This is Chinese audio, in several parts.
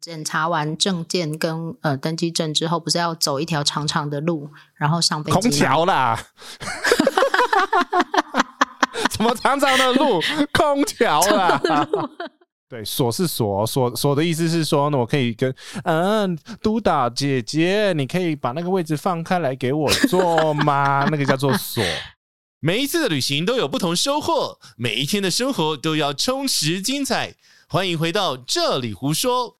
检查完证件跟呃登机证之后，不是要走一条长长的路，然后上飞机？空桥啦！什么长长的路？空桥啦！对，锁是锁，锁锁的意思是说呢，我可以跟嗯督导姐姐，你可以把那个位置放开来给我坐吗？那个叫做锁。每一次的旅行都有不同收获，每一天的生活都要充实精彩。欢迎回到这里胡说。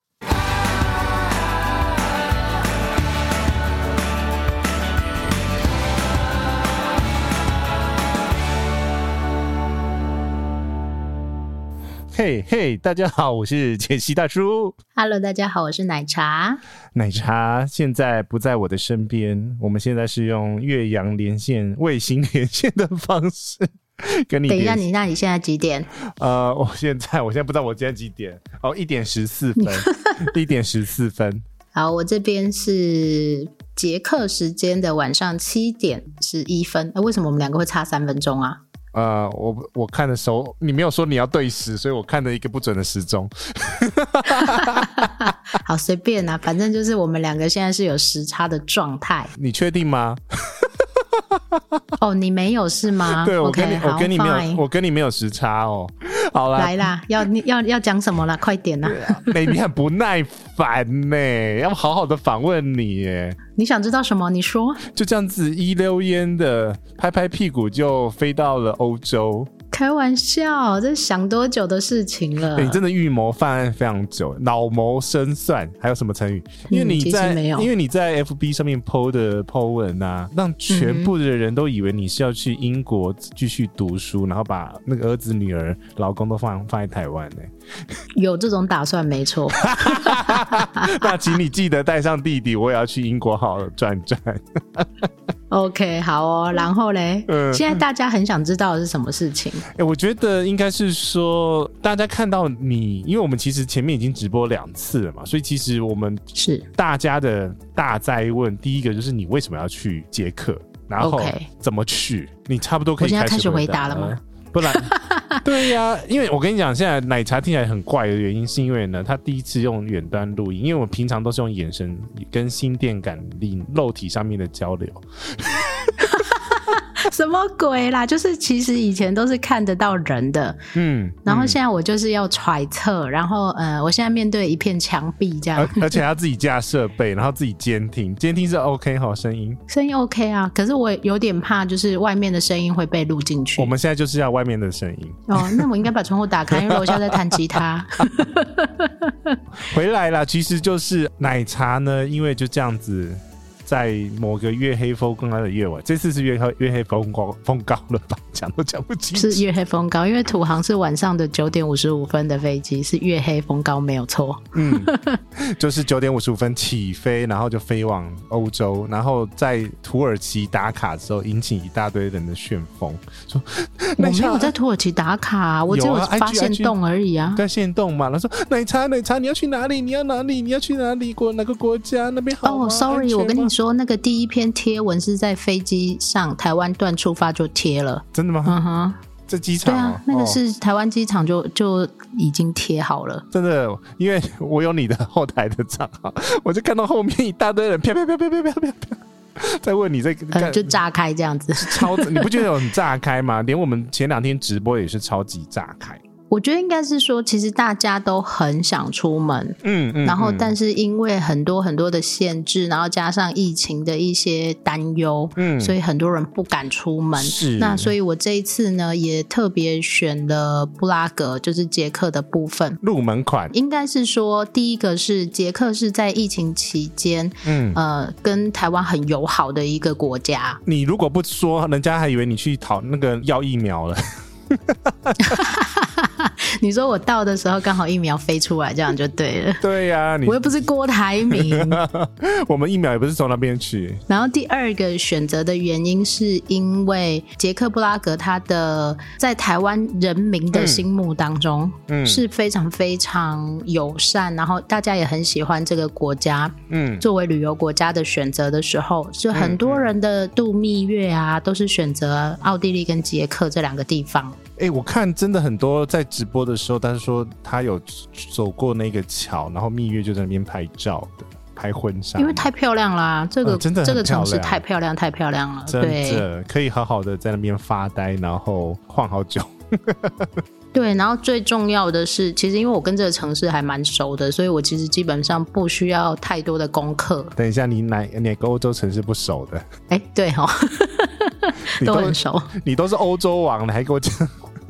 嘿嘿，大家好，我是杰西大叔。Hello，大家好，我是奶茶。奶茶现在不在我的身边，我们现在是用岳阳连线、卫星连线的方式 跟你。等一下，你那你现在几点？呃，我现在我现在不知道我今天几点哦，一点十四分，一点十四分。好，我这边是捷克时间的晚上七点十一分。那为什么我们两个会差三分钟啊？呃，我我看的时候，你没有说你要对时，所以我看了一个不准的时钟。好，随便啦，反正就是我们两个现在是有时差的状态。你确定吗？哦，你没有是吗？对，我跟你，okay, 我跟你没有我跟你没有时差哦。好啦，来啦，要要要讲什么了？快点啦！美你很不耐烦呢，要好好的访问你耶。你想知道什么？你说。就这样子一溜烟的拍拍屁股就飞到了欧洲。开玩笑，这是想多久的事情了？你真的预谋犯案非常久，老谋深算。还有什么成语？因为你在，嗯、因为你在 FB 上面 PO 的 PO 文啊，让全部的人都以为你是要去英国继续读书，嗯、然后把那个儿子、女儿、老公都放放在台湾呢。有这种打算，没错。那请你记得带上弟弟，我也要去英国好好转转。OK，好哦。然后嘞，嗯，现在大家很想知道的是什么事情？哎、欸，我觉得应该是说，大家看到你，因为我们其实前面已经直播两次了嘛，所以其实我们是大家的大灾问。第一个就是你为什么要去接客？然后怎么去？你差不多可以开始回答了吗？不然，对呀、啊，因为我跟你讲，现在奶茶听起来很怪的原因，是因为呢，他第一次用远端录音，因为我们平常都是用眼神跟心电感应、肉体上面的交流。什么鬼啦？就是其实以前都是看得到人的，嗯，然后现在我就是要揣测，然后呃，我现在面对一片墙壁这样，而 且要自己架设备，然后自己监听，监听是 OK 好声音，声音 OK 啊，可是我有点怕，就是外面的声音会被录进去。我们现在就是要外面的声音哦，那我应该把窗户打开，因为我现在在弹吉他。回来了，其实就是奶茶呢，因为就这样子。在某个月黑风高的夜晚，这次是月黑月黑风高风高了吧？讲都讲不清。是月黑风高，因为土航是晚上的九点五十五分的飞机，是月黑风高没有错。嗯，就是九点五十五分起飞，然后就飞往欧洲，然后在土耳其打卡之后，引起一大堆人的旋风。说我没有在土耳其打卡，我只有发现洞而已啊。在现洞嘛，他说奶茶奶茶，你要去哪里？你要哪里？你要去哪里？国哪个国家？那边好哦、oh,，sorry，我跟你说。说那个第一篇贴文是在飞机上台湾段出发就贴了，真的吗？嗯哼，在机场、喔、对啊，那个是台湾机场就就已经贴好了。真的，因为我有你的后台的账号，我就看到后面一大堆人啪啪啪啪啪啪啪啪在问你这个、呃，就炸开这样子，超你不觉得很炸开吗？连我们前两天直播也是超级炸开。我觉得应该是说，其实大家都很想出门，嗯嗯，然后但是因为很多很多的限制，然后加上疫情的一些担忧，嗯，所以很多人不敢出门。是，那所以我这一次呢，也特别选了布拉格，就是捷克的部分入门款。应该是说，第一个是捷克是在疫情期间，嗯呃，跟台湾很友好的一个国家。你如果不说，人家还以为你去讨那个要疫苗了。你说我到的时候刚好疫苗飞出来，这样就对了。对呀、啊，我又不是郭台铭，我们疫苗也不是从那边去。然后第二个选择的原因是因为捷克布拉格，它的在台湾人民的心目当中，嗯，是非常非常友善，然后大家也很喜欢这个国家。嗯，作为旅游国家的选择的时候，就很多人的度蜜月啊，都是选择奥地利跟捷克这两个地方。哎，我看真的很多在直播的时候，但是说他有走过那个桥，然后蜜月就在那边拍照的，拍婚纱，因为太漂亮啦，这个、呃、真的这个城市太漂亮，太漂亮了，真的可以好好的在那边发呆，然后晃好久。对，然后最重要的是，其实因为我跟这个城市还蛮熟的，所以我其实基本上不需要太多的功课。等一下，你哪哪个欧洲城市不熟的？哎，对哦，都很熟。你都是欧洲王，你还给我讲？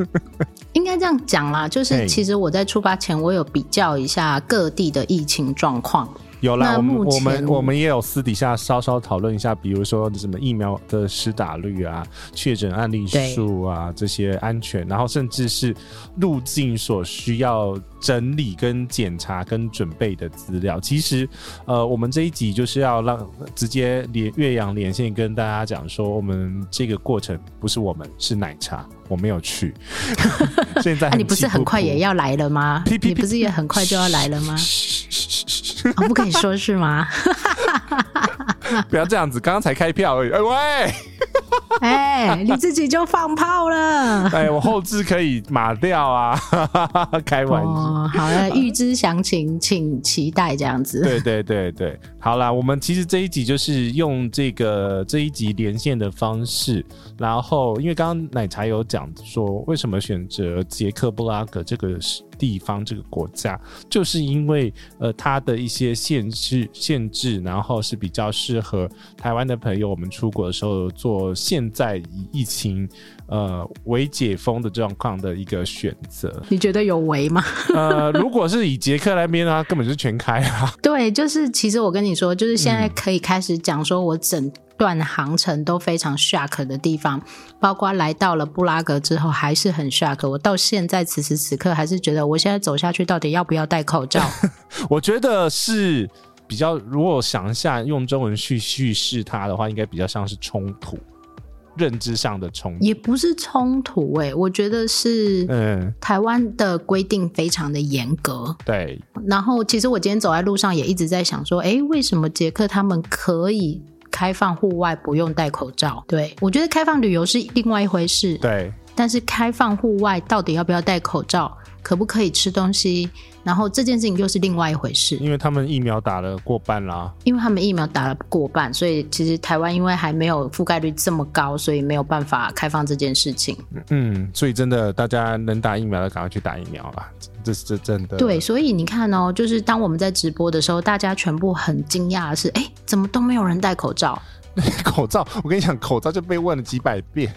应该这样讲啦，就是其实我在出发前，我有比较一下各地的疫情状况。有啦，我们我们我们也有私底下稍稍讨论一下，比如说什么疫苗的施打率啊、确诊案例数啊这些安全，然后甚至是入境所需要整理跟检查跟准备的资料。其实，呃，我们这一集就是要让直接连岳阳连线跟大家讲说，我们这个过程不是我们是奶茶，我没有去。现在、啊、你不是很快也要来了吗？你不是也很快就要来了吗？哦、不可以说是吗？不要这样子，刚刚才开票而已。哎喂！哎，你自己就放炮了。哎，我后置可以码掉啊，开玩笑。哦、好了，预知详情请期待这样子。对对对对，好啦，我们其实这一集就是用这个这一集连线的方式，然后因为刚刚奶茶有讲说，为什么选择捷克布拉格这个地方这个国家，就是因为呃它的一些限制限制，然后是比较适合台湾的朋友，我们出国的时候做现在以疫情呃为解封的状况的一个选择，你觉得有为吗？呃，如果是以捷克那边啊，根本就是全开啊。对，就是其实我跟你说，就是现在可以开始讲说，我整段航程都非常 shock 的地方，包括来到了布拉格之后还是很 shock。我到现在此时此刻还是觉得，我现在走下去到底要不要戴口罩？我觉得是。比较，如果想一下用中文去叙事它的话，应该比较像是冲突，认知上的冲突，也不是冲突哎、欸，我觉得是，嗯，台湾的规定非常的严格，对。然后，其实我今天走在路上也一直在想说，哎，为什么捷克他们可以开放户外不用戴口罩？对，我觉得开放旅游是另外一回事，对。但是开放户外到底要不要戴口罩？可不可以吃东西？然后这件事情又是另外一回事，因为他们疫苗打了过半啦。因为他们疫苗打了过半，所以其实台湾因为还没有覆盖率这么高，所以没有办法开放这件事情。嗯，所以真的大家能打疫苗的赶快去打疫苗啦，这是这真的。对，所以你看哦，就是当我们在直播的时候，大家全部很惊讶的是，哎，怎么都没有人戴口罩？口罩，我跟你讲，口罩就被问了几百遍。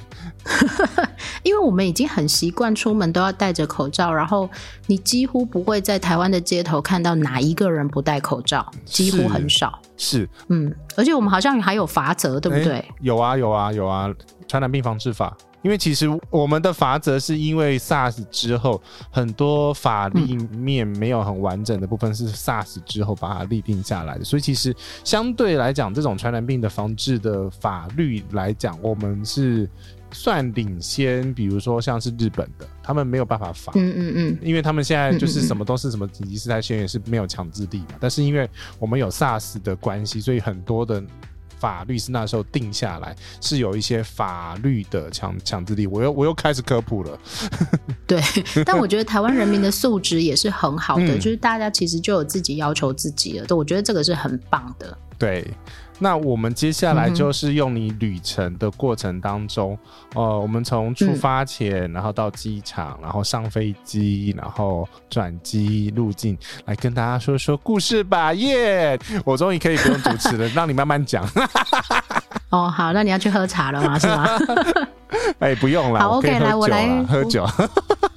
因为我们已经很习惯出门都要戴着口罩，然后你几乎不会在台湾的街头看到哪一个人不戴口罩，几乎很少。是，是嗯，而且我们好像还有罚则，对不对？有啊，有啊，有啊，传染病防治法。因为其实我们的罚则是因为 SARS 之后很多法律面没有很完整的部分是 SARS 之后把它立定下来的，所以其实相对来讲，这种传染病的防治的法律来讲，我们是算领先。比如说像是日本的，他们没有办法罚，嗯嗯嗯，因为他们现在就是什么都是什么紧急事态宣言是没有强制力嘛，但是因为我们有 SARS 的关系，所以很多的。法律是那时候定下来，是有一些法律的强强制力。我又我又开始科普了。对，但我觉得台湾人民的素质也是很好的，嗯、就是大家其实就有自己要求自己了。对，我觉得这个是很棒的。对。那我们接下来就是用你旅程的过程当中，嗯、呃，我们从出发前，然后到机场，然后上飞机，然后转机路径，来跟大家说说故事吧，耶、yeah!！我终于可以不用主持了，让你慢慢讲。哦，好，那你要去喝茶了吗？是吗？哎、欸，不用了。好，OK，来，我来喝酒。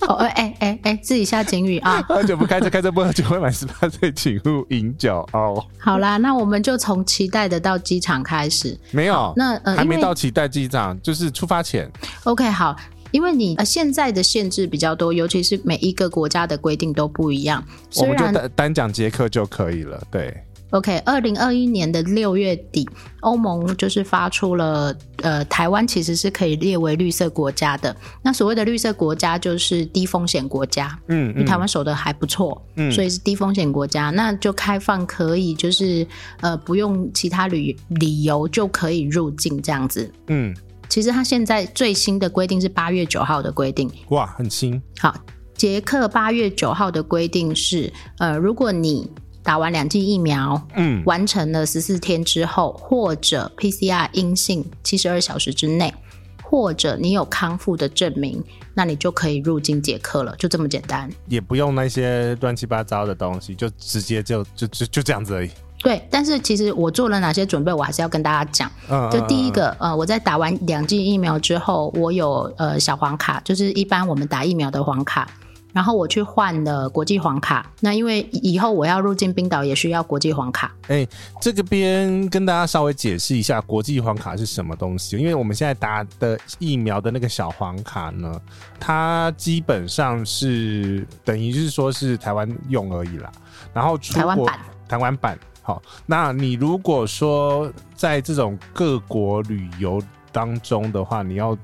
哦，哎哎哎，自己下警语啊！喝酒不开车，开车不喝酒，未满十八岁请勿饮酒哦。好啦，那我们就从期待的到机场开始。没有，那呃，还没到期待机场，就是出发前。OK，好，因为你呃现在的限制比较多，尤其是每一个国家的规定都不一样。我们就单单讲捷克就可以了，对。OK，二零二一年的六月底，欧盟就是发出了，呃，台湾其实是可以列为绿色国家的。那所谓的绿色国家就是低风险国家，嗯，嗯，台湾守的还不错，嗯，所以是低风险国家，那就开放可以就是呃不用其他旅理由就可以入境这样子，嗯。其实它现在最新的规定是八月九号的规定。哇，很新。好，捷克八月九号的规定是，呃，如果你打完两剂疫苗，嗯，完成了十四天之后，或者 PCR 阴性七十二小时之内，或者你有康复的证明，那你就可以入境捷克了，就这么简单。也不用那些乱七八糟的东西，就直接就就就就这样子而已。对，但是其实我做了哪些准备，我还是要跟大家讲。嗯，就第一个，呃，我在打完两剂疫苗之后，我有呃小黄卡，就是一般我们打疫苗的黄卡。然后我去换了国际黄卡。那因为以后我要入境冰岛，也需要国际黄卡。哎，这个边跟大家稍微解释一下，国际黄卡是什么东西？因为我们现在打的疫苗的那个小黄卡呢，它基本上是等于是说是台湾用而已啦。然后，台湾版，台湾版。好，那你如果说在这种各国旅游当中的话，你要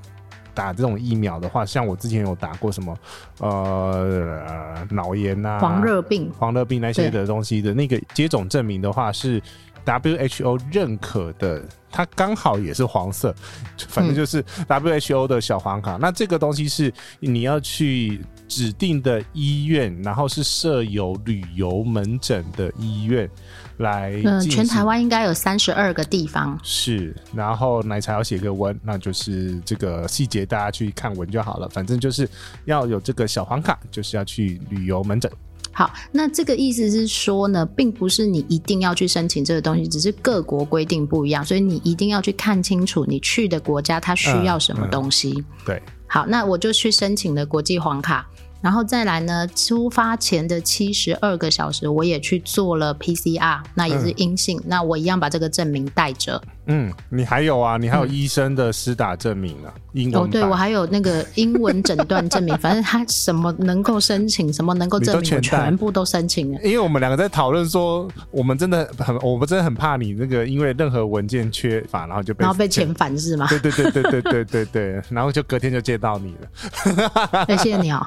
打这种疫苗的话，像我之前有打过什么呃脑炎啊、黄热病、黄热病那些的东西的那个接种证明的话，是 WHO 认可的，它刚好也是黄色，反正就是 WHO 的小黄卡。嗯、那这个东西是你要去指定的医院，然后是设有旅游门诊的医院。来，嗯，全台湾应该有三十二个地方。是，然后奶茶要写个文，那就是这个细节大家去看文就好了。反正就是要有这个小黄卡，就是要去旅游门诊。好，那这个意思是说呢，并不是你一定要去申请这个东西，只是各国规定不一样，所以你一定要去看清楚你去的国家它需要什么东西。嗯嗯、对，好，那我就去申请了国际黄卡。然后再来呢，出发前的七十二个小时，我也去做了 PCR，那也是阴性，嗯、那我一样把这个证明带着。嗯，你还有啊？你还有医生的施打证明啊？英文哦，对，我还有那个英文诊断证明，反正他什么能够申请，什么能够证明，全，全部都申请了。因为我们两个在讨论说，我们真的很，我们真的很怕你那个，因为任何文件缺乏，然后就被然后被遣返是吗？对对对对对对对对，然后就隔天就见到你了。谢谢你哦。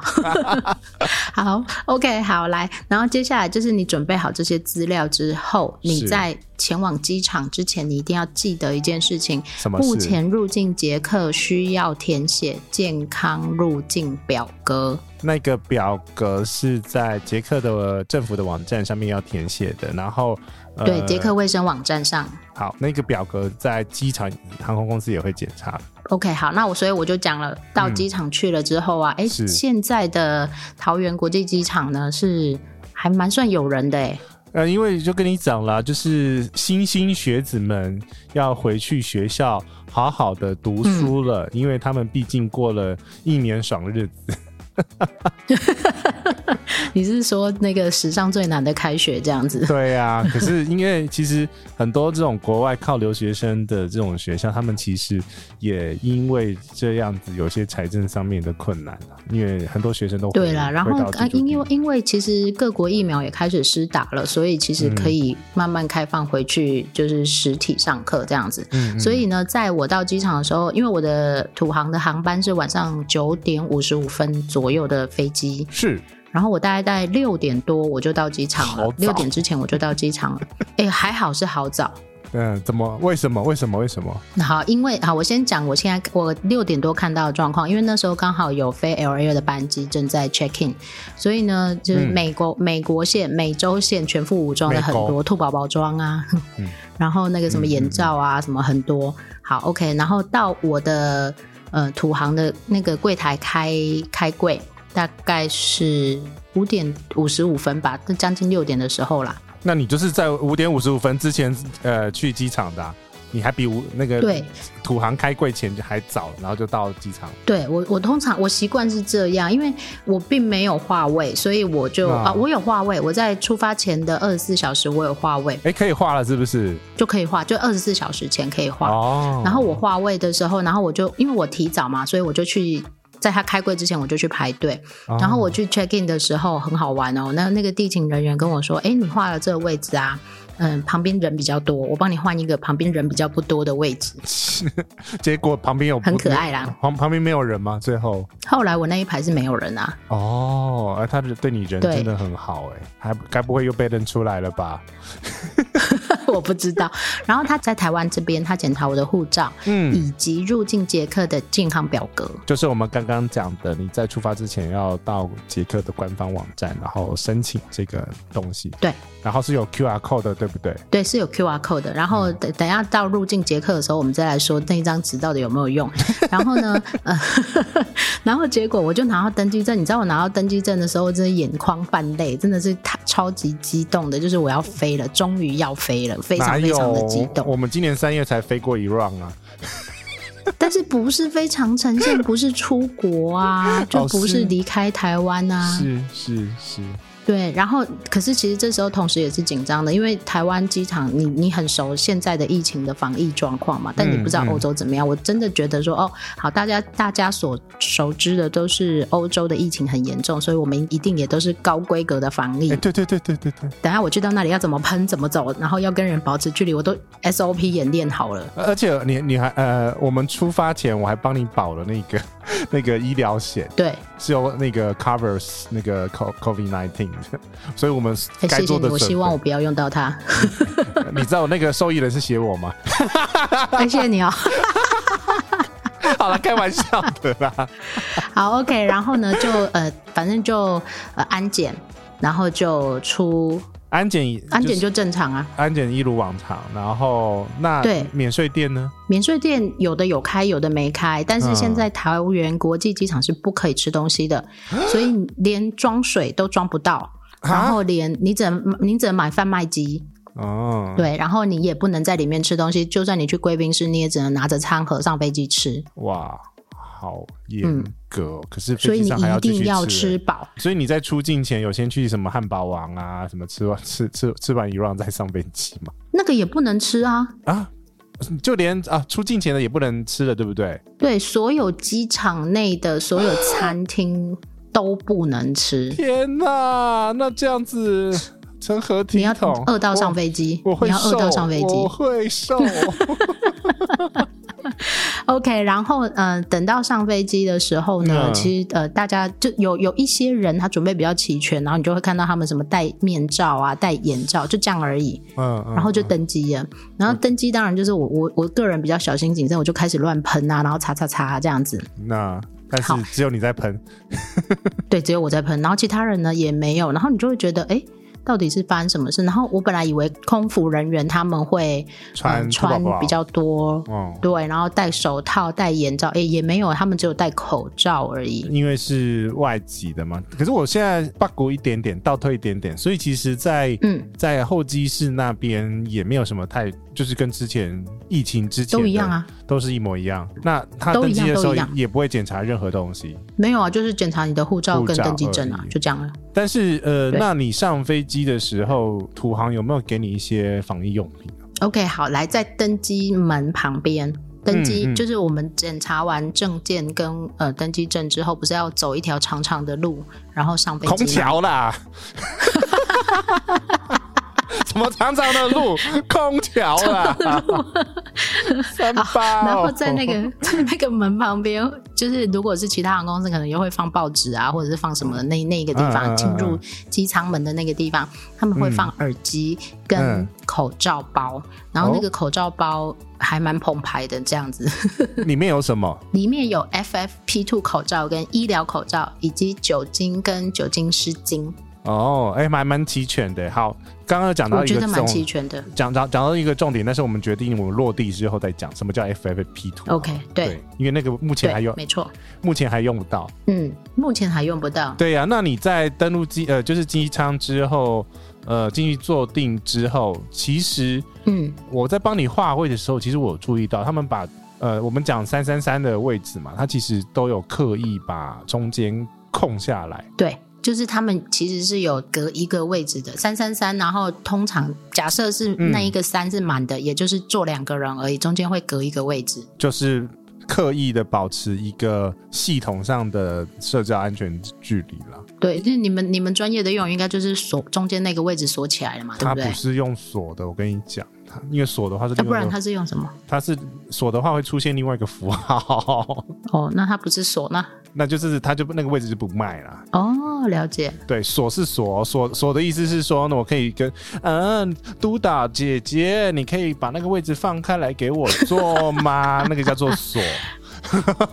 好，OK，好，来，然后接下来就是你准备好这些资料之后，你在。前往机场之前，你一定要记得一件事情：什么？目前入境捷克需要填写健康入境表格。那个表格是在捷克的政府的网站上面要填写的，然后、呃、对捷克卫生网站上。好，那个表格在机场航空公司也会检查。OK，好，那我所以我就讲了，到机场去了之后啊，哎、嗯，现在的桃园国际机场呢是还蛮算有人的哎。呃，因为就跟你讲了，就是新兴学子们要回去学校好好的读书了，嗯、因为他们毕竟过了一年爽日子。你是说那个史上最难的开学这样子？对呀、啊，可是因为其实很多这种国外靠留学生的这种学校，他们其实也因为这样子有些财政上面的困难啊，因为很多学生都对啦，然后啊，因为因为其实各国疫苗也开始施打了，所以其实可以慢慢开放回去，就是实体上课这样子。嗯，所以呢，在我到机场的时候，因为我的土航的航班是晚上九点五十五分左右的飞机，是。然后我大概在六点多我就到机场了，六点之前我就到机场了。哎，还好是好早。嗯，怎么？为什么？为什么？为什么？好，因为好，我先讲我现在我六点多看到的状况，因为那时候刚好有飞 LA 的班机正在 check in，所以呢，就是美国、嗯、美国线、美洲线全副武装的很多兔宝宝装啊，嗯、然后那个什么眼罩啊，嗯、什么很多。好，OK，然后到我的呃土航的那个柜台开开柜。大概是五点五十五分吧，将近六点的时候啦。那你就是在五点五十五分之前，呃，去机场的？你还比那个对土航开柜前就还早，然后就到机场。对我，我通常我习惯是这样，因为我并没有划位，所以我就啊，啊，我有划位。我在出发前的二十四小时，我有划位。哎，可以画了，是不是？就可以画，就二十四小时前可以画。哦。然后我划位的时候，然后我就因为我提早嘛，所以我就去。在他开柜之前，我就去排队。Oh. 然后我去 check in 的时候很好玩哦。那那个地勤人员跟我说：“哎，你画了这个位置啊，嗯，旁边人比较多，我帮你换一个旁边人比较不多的位置。”结果旁边有很可爱啦。旁旁边没有人吗？最后后来我那一排是没有人啊。哦，而他对你人真的很好哎，还该不会又被认出来了吧？我不知道。然后他在台湾这边，他检查我的护照，嗯，以及入境捷克的健康表格，就是我们刚刚讲的，你在出发之前要到捷克的官方网站，然后申请这个东西。对，然后是有 QR code 的，对不对？对，是有 QR code 的。然后等等下到入境捷克的时候，我们再来说那一张纸到底有没有用。然后呢，呃，然后结果我就拿到登机证，你知道我拿到登机证的时候，真的眼眶泛泪，真的是太超级激动的，就是我要飞了，终于要飞了，非常非常的激动。我们今年三月才飞过一 round 啊，但是不是飞长程线，不是出国啊，就不是离开台湾啊，是是是。是是对，然后可是其实这时候同时也是紧张的，因为台湾机场你你很熟现在的疫情的防疫状况嘛，但你不知道欧洲怎么样。嗯嗯、我真的觉得说哦，好，大家大家所熟知的都是欧洲的疫情很严重，所以我们一定也都是高规格的防疫。对对对对对对。等下我去到那里要怎么喷怎么走，然后要跟人保持距离，我都 SOP 演练好了。而且你你还呃，我们出发前我还帮你保了那个 那个医疗险，对，是由那个 covers 那个 COVID nineteen，所以。我们该做的、我希望我不要用到它。你知道那个受益人是写我吗？谢谢你哦。好了，开玩笑的啦。好，OK，然后呢，就呃，反正就呃安检，然后就出安检，安检就正常啊，安检一如往常。然后那对免税店呢？免税店有的有开，有的没开。但是现在桃园国际机场是不可以吃东西的，嗯、所以连装水都装不到。然后连你只能你只能买贩卖机哦，对，然后你也不能在里面吃东西，就算你去贵宾室，你也只能拿着餐盒上飞机吃。哇，好严格！嗯、可是所以你一定要吃饱。所以你在出境前有先去什么汉堡王啊，什么吃完吃吃吃完一 round 再上飞机吗？那个也不能吃啊啊！就连啊出境前的也不能吃了，对不对？对，所有机场内的所有餐厅。都不能吃！天哪，那这样子成何体统？你要饿到上飞机，我会你要饿到上飞机，我会瘦。OK，然后嗯、呃，等到上飞机的时候呢，嗯、其实呃，大家就有有一些人他准备比较齐全，然后你就会看到他们什么戴面罩啊、戴眼罩，就这样而已。嗯，嗯然后就登机了。然后登机当然就是我我我个人比较小心谨慎，我就开始乱喷啊，然后擦擦擦这样子。那。但是只有你在喷，对，只有我在喷，然后其他人呢也没有，然后你就会觉得，哎，到底是发生什么事？然后我本来以为空服人员他们会穿、呃、穿比较多，嗯、对，然后戴手套、戴眼罩，哎，也没有，他们只有戴口罩而已。因为是外籍的嘛。可是我现在 bug 一点点，倒退一点点，所以其实在，在嗯，在候机室那边也没有什么太。就是跟之前疫情之前都一样啊，都是一模一样。那他登机的时候也不会检查任何东西，没有啊，就是检查你的护照跟登机证啊，就这样了。但是呃，那你上飞机的时候，土航有没有给你一些防疫用品？OK，好，来在登机门旁边登机，嗯嗯、就是我们检查完证件跟呃登机证之后，不是要走一条长长的路，然后上飞机？空桥啦。什么长长的路，空调啦，三八、哦。然后在那个在 那个门旁边，就是如果是其他航空公司，可能又会放报纸啊，或者是放什么的那那一个地方，进、嗯、入机舱门的那个地方，嗯、他们会放耳机跟口罩包，嗯、然后那个口罩包还蛮澎湃的，这样子。里面有什么？里面有 FFP2 口罩跟医疗口罩，以及酒精跟酒精湿巾。哦，哎、欸，蛮蛮齐全的。好，刚刚讲到一个，我觉得蛮齐全的。讲讲讲到一个重点，但是我们决定我们落地之后再讲什么叫 FFP 图。OK，对，对，因为那个目前还用，没错，目前还用不到。嗯，目前还用不到。对呀、啊，那你在登陆机呃，就是机舱之后，呃，进去坐定之后，其实，嗯，我在帮你划位的时候，其实我有注意到，他们把呃，我们讲三三三的位置嘛，它其实都有刻意把中间空下来。对。就是他们其实是有隔一个位置的三三三，然后通常假设是那一个三是满的，嗯、也就是坐两个人而已，中间会隔一个位置，就是刻意的保持一个系统上的社交安全距离了。对，就是你们你们专业的用语应该就是锁中间那个位置锁起来了嘛，对不对？它不是用锁的，我跟你讲，因为锁的话是不然它是用什么？它是锁的话会出现另外一个符号。哦，那它不是锁，那那就是他就那个位置就不卖了。哦，了解。对，锁是锁，锁锁的意思是说呢，我可以跟嗯督导姐姐，你可以把那个位置放开来给我坐吗？那个叫做锁。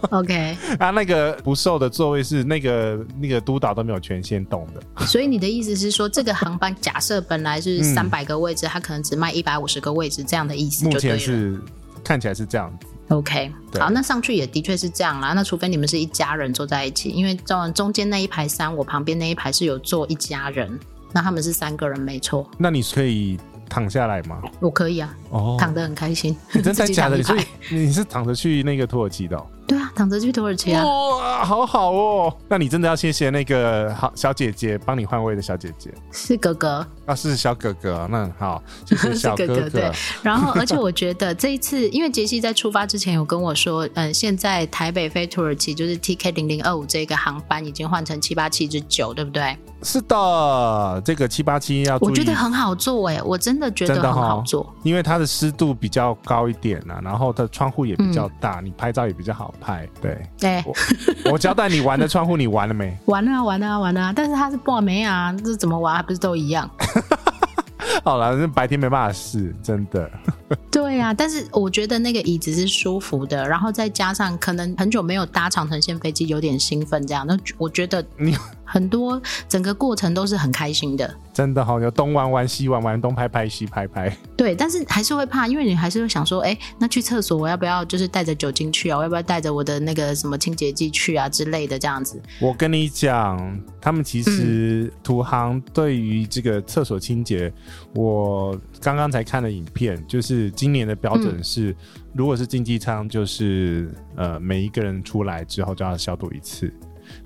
OK，啊，那个不售的座位是那个那个督导都没有权限动的。所以你的意思是说，这个航班假设本来是三百个位置，它、嗯、可能只卖一百五十个位置，这样的意思。目前是看起来是这样子。OK，好，那上去也的确是这样啦。那除非你们是一家人坐在一起，因为中中间那一排三，我旁边那一排是有坐一家人，那他们是三个人，没错。那你可以躺下来吗？我可以啊，哦，躺得很开心。你真 的假的？所以你是躺着去那个土耳其的哦？对啊，躺着去土耳其啊！哇，好好哦。那你真的要谢谢那个好小姐姐帮你换位的小姐姐，是哥哥啊，是小哥哥。那好，谢谢 小哥哥。哥哥对。然后，而且我觉得这一次，因为杰西在出发之前有跟我说，嗯，现在台北飞土耳其就是 TK 零零二五这个航班已经换成七八七之九，对不对？是的，这个七八七要。我觉得很好做哎，我真的觉得很好做，哦、因为它的湿度比较高一点啊，然后它的窗户也比较大，嗯、你拍照也比较好。拍对，对、欸，我我交代你玩的窗户，你玩了没？玩了啊，玩了啊，玩了啊！但是它是挂没啊，这怎么玩还不是都一样？好了，那白天没办法试，真的。对呀、啊，但是我觉得那个椅子是舒服的，然后再加上可能很久没有搭长城线飞机，有点兴奋这样。那我觉得你很多整个过程都是很开心的，真的好、哦，有东玩玩西玩玩，东拍拍西拍拍。对，但是还是会怕，因为你还是会想说，哎，那去厕所我要不要就是带着酒精去啊？我要不要带着我的那个什么清洁剂去啊之类的这样子？我跟你讲，他们其实土航对于这个厕所清洁，嗯、我刚刚才看了影片，就是今年的标准是，嗯、如果是经济舱，就是呃每一个人出来之后就要消毒一次。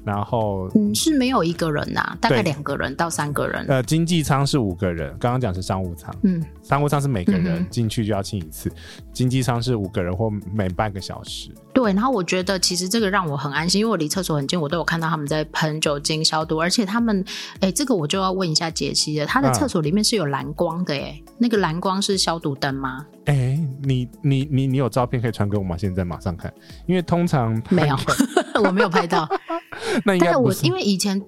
然后嗯，是没有一个人呐、啊，大概两个人到三个人。呃，经济舱是五个人，刚刚讲是商务舱，嗯，商务舱是每个人进去就要清一次，嗯、经济舱是五个人或每半个小时。对，然后我觉得其实这个让我很安心，因为我离厕所很近，我都有看到他们在喷酒精消毒，而且他们，哎，这个我就要问一下杰西了，他的厕所里面是有蓝光的，哎、嗯，那个蓝光是消毒灯吗？哎，你你你你有照片可以传给我吗？现在马上看，因为通常没有，我没有拍到。那应该我因为以前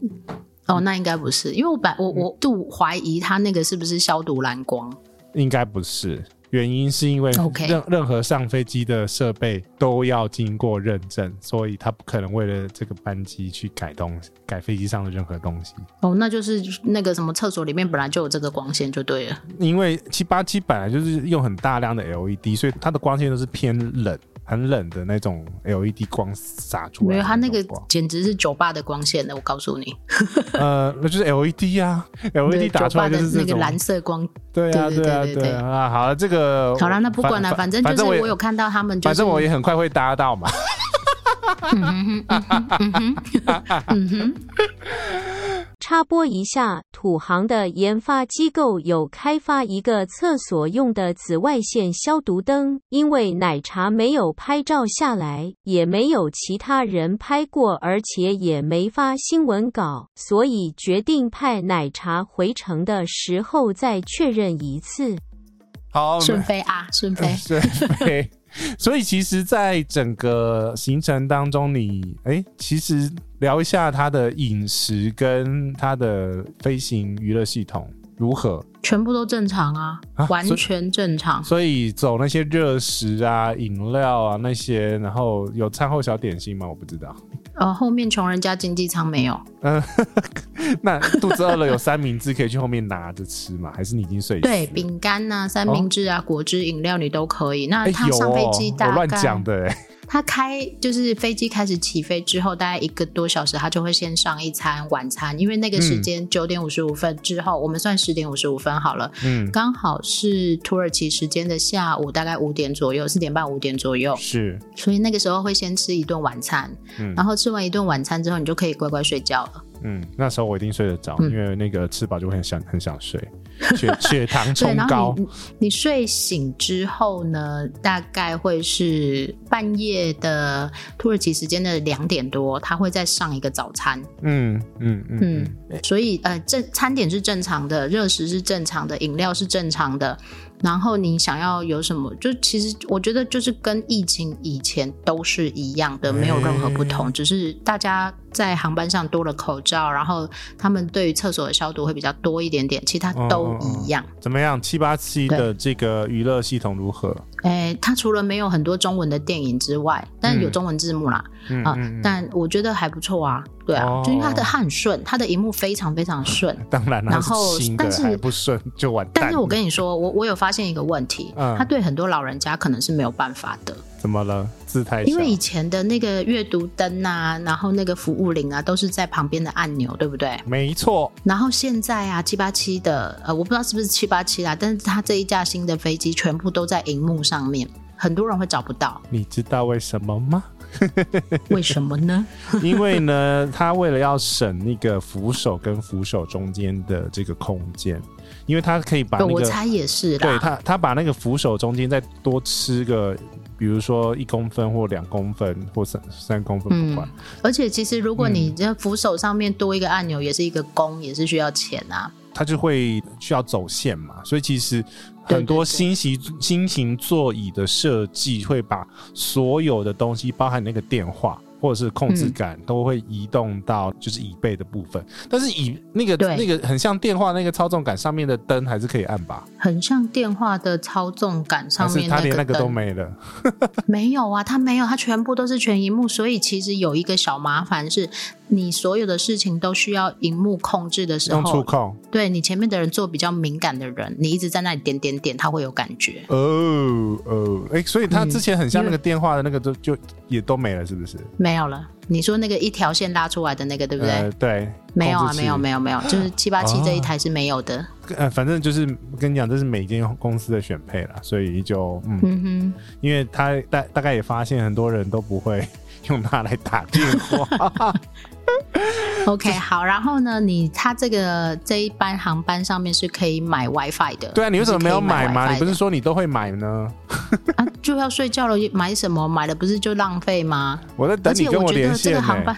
哦，那应该不是，因为我本我我就怀疑他那个是不是消毒蓝光？应该不是，原因是因为任.任何上飞机的设备都要经过认证，所以他不可能为了这个班机去改东西，改飞机上的任何东西。哦，那就是那个什么厕所里面本来就有这个光线就对了。因为七八七本来就是用很大量的 LED，所以它的光线都是偏冷。很冷的那种 LED 光洒出来，没有，它那个简直是酒吧的光线的，我告诉你。呃，那就是 LED 啊，LED 打出来就是那个蓝色光。对啊，对啊，对啊。好了，这个好了，那不管了，反正就是我有看到他们，反正我也很快会搭到嘛。嗯哼，嗯哼，嗯哼。插播一下，土航的研发机构有开发一个厕所用的紫外线消毒灯，因为奶茶没有拍照下来，也没有其他人拍过，而且也没发新闻稿，所以决定派奶茶回城的时候再确认一次。好，顺飞啊，顺飞，顺飞。所以其实，在整个行程当中你，你哎，其实聊一下他的饮食跟他的飞行娱乐系统如何？全部都正常啊，啊完全正常。所以走那些热食啊、饮料啊那些，然后有餐后小点心吗？我不知道。呃，后面穷人家经济舱没有。嗯，那肚子饿了有三明治可以去后面拿着吃吗？还是你已经睡？对，饼干呐、三明治啊、哦、果汁、饮料你都可以。那他上飞机大概、欸、我乱讲的哎。他开就是飞机开始起飞之后，大概一个多小时，他就会先上一餐晚餐，因为那个时间九点五十五分之后，嗯、我们算十点五十五分好了，嗯，刚好是土耳其时间的下午，大概五点左右，四点半五点左右，是，所以那个时候会先吃一顿晚餐，嗯，然后吃完一顿晚餐之后，你就可以乖乖睡觉了。嗯，那时候我一定睡得着，嗯、因为那个吃饱就会很想很想睡，血血糖冲高。你，你睡醒之后呢，大概会是半夜的土耳其时间的两点多，他会再上一个早餐。嗯嗯嗯嗯，所以呃，这餐点是正常的，热食是正常的，饮料是正常的。然后你想要有什么，就其实我觉得就是跟疫情以前都是一样的，没有任何不同，欸、只是大家在航班上多了口罩，然后他们对于厕所的消毒会比较多一点点，其他都一样。哦、怎么样？七八七的这个娱乐系统如何？哎，它除了没有很多中文的电影之外，但是有中文字幕啦，嗯、啊，嗯、但我觉得还不错啊。对啊，哦、就因为它的很顺，它的荧幕非常非常顺。当然了，然后但是不顺就完蛋。但是我跟你说，我我有发现一个问题，嗯，它对很多老人家可能是没有办法的。怎么了？字太小。因为以前的那个阅读灯啊，然后那个服务铃啊，都是在旁边的按钮，对不对？没错。然后现在啊，七八七的，呃，我不知道是不是七八七啦，但是它这一架新的飞机全部都在荧幕上面，很多人会找不到。你知道为什么吗？为什么呢？因为呢，他为了要省那个扶手跟扶手中间的这个空间，因为他可以把那个，我猜也是啦，对他，他把那个扶手中间再多吃个，比如说一公分或两公分或三三公分不管。嗯，而且其实如果你这扶手上面多一个按钮，也是一个工，也是需要钱啊。它就会需要走线嘛，所以其实很多新型新型座椅的设计会把所有的东西，包含那个电话。或者是控制感都会移动到就是椅背的部分，嗯、但是椅那个对那个很像电话那个操纵杆上面的灯还是可以按吧？很像电话的操纵杆上面，它连那个都没了。没有啊，它没有，它全部都是全荧幕。所以其实有一个小麻烦是，你所有的事情都需要荧幕控制的时候，用触控。对，你前面的人做比较敏感的人，你一直在那里点点点，他会有感觉。哦哦，哎，所以他之前很像那个电话的那个都就也都没了，是不是？没有了，你说那个一条线拉出来的那个，对不对？呃、对，没有啊，没有，没有，没有，就是七八七这一台是没有的。哦、呃，反正就是跟你讲，这是每间公司的选配啦，所以就嗯，嗯哼，因为他大大概也发现很多人都不会用它来打电话。OK，好，然后呢，你他这个这一班航班上面是可以买 WiFi 的。对啊，你为什么没有买吗？你不是说你都会买呢？啊，就要睡觉了，买什么？买了不是就浪费吗？我在等你跟我连线。而且我觉得这个航班，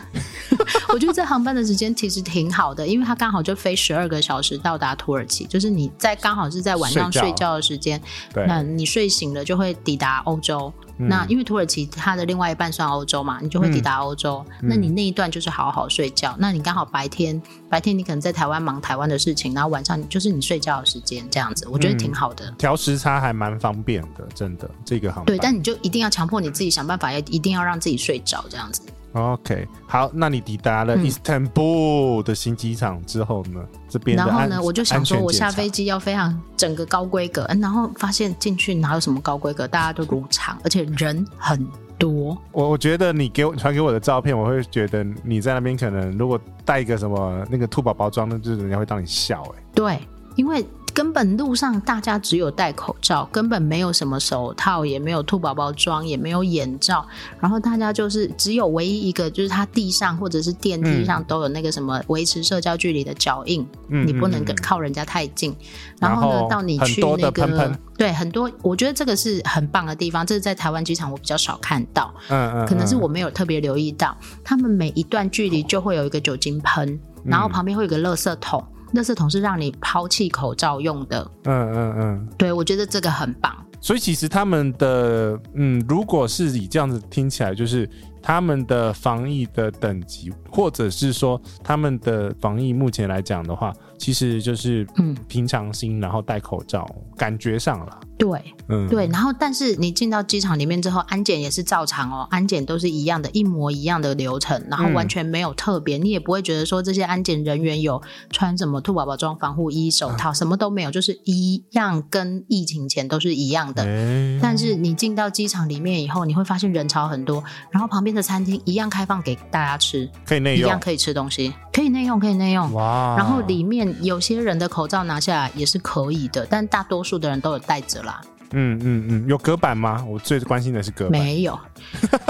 我觉得这航班的时间其实挺好的，因为它刚好就飞十二个小时到达土耳其，就是你在刚好是在晚上睡觉的时间，对，那你睡醒了就会抵达欧洲。那因为土耳其它的另外一半算欧洲嘛，你就会抵达欧洲。嗯、那你那一段就是好好睡觉。嗯、那你刚好白天白天你可能在台湾忙台湾的事情，然后晚上你就是你睡觉的时间这样子，我觉得挺好的。嗯、调时差还蛮方便的，真的这个航。对，但你就一定要强迫你自己想办法，要一定要让自己睡着这样子。OK，好，那你抵达了伊斯坦布的新机场之后呢？嗯、这边然后呢，我就想说，我下飞机要非常整个高规格，然后发现进去哪有什么高规格，大家都如常，而且人很多。我我觉得你给我传给我的照片，我会觉得你在那边可能如果带一个什么那个兔宝宝装，那就是人家会当你笑哎、欸。对，因为。根本路上大家只有戴口罩，根本没有什么手套，也没有兔宝宝装，也没有眼罩。然后大家就是只有唯一一个，就是他地上或者是电梯上都有那个什么维持社交距离的脚印，嗯、你不能跟靠人家太近。嗯、然后呢，到你去那个喷喷对很多，我觉得这个是很棒的地方。这是在台湾机场我比较少看到，嗯嗯，可能是我没有特别留意到，他们每一段距离就会有一个酒精喷，然后旁边会有一个垃圾桶。垃圾桶是让你抛弃口罩用的。嗯嗯嗯，对，我觉得这个很棒。所以其实他们的，嗯，如果是以这样子听起来，就是。他们的防疫的等级，或者是说他们的防疫，目前来讲的话，其实就是嗯平常心，然后戴口罩，感觉上了。对，嗯，对。然后，但是你进到机场里面之后，安检也是照常哦，安检都是一样的，一模一样的流程，然后完全没有特别，嗯、你也不会觉得说这些安检人员有穿什么兔宝宝装、防护衣、手套，什么都没有，就是一样，跟疫情前都是一样的。欸、但是你进到机场里面以后，你会发现人潮很多，然后旁边。的餐厅一样开放给大家吃，可以内用，一样可以吃东西，可以内用，可以内用。哇！然后里面有些人的口罩拿下来也是可以的，但大多数的人都有戴着啦。嗯嗯嗯，有隔板吗？我最关心的是隔板。没有，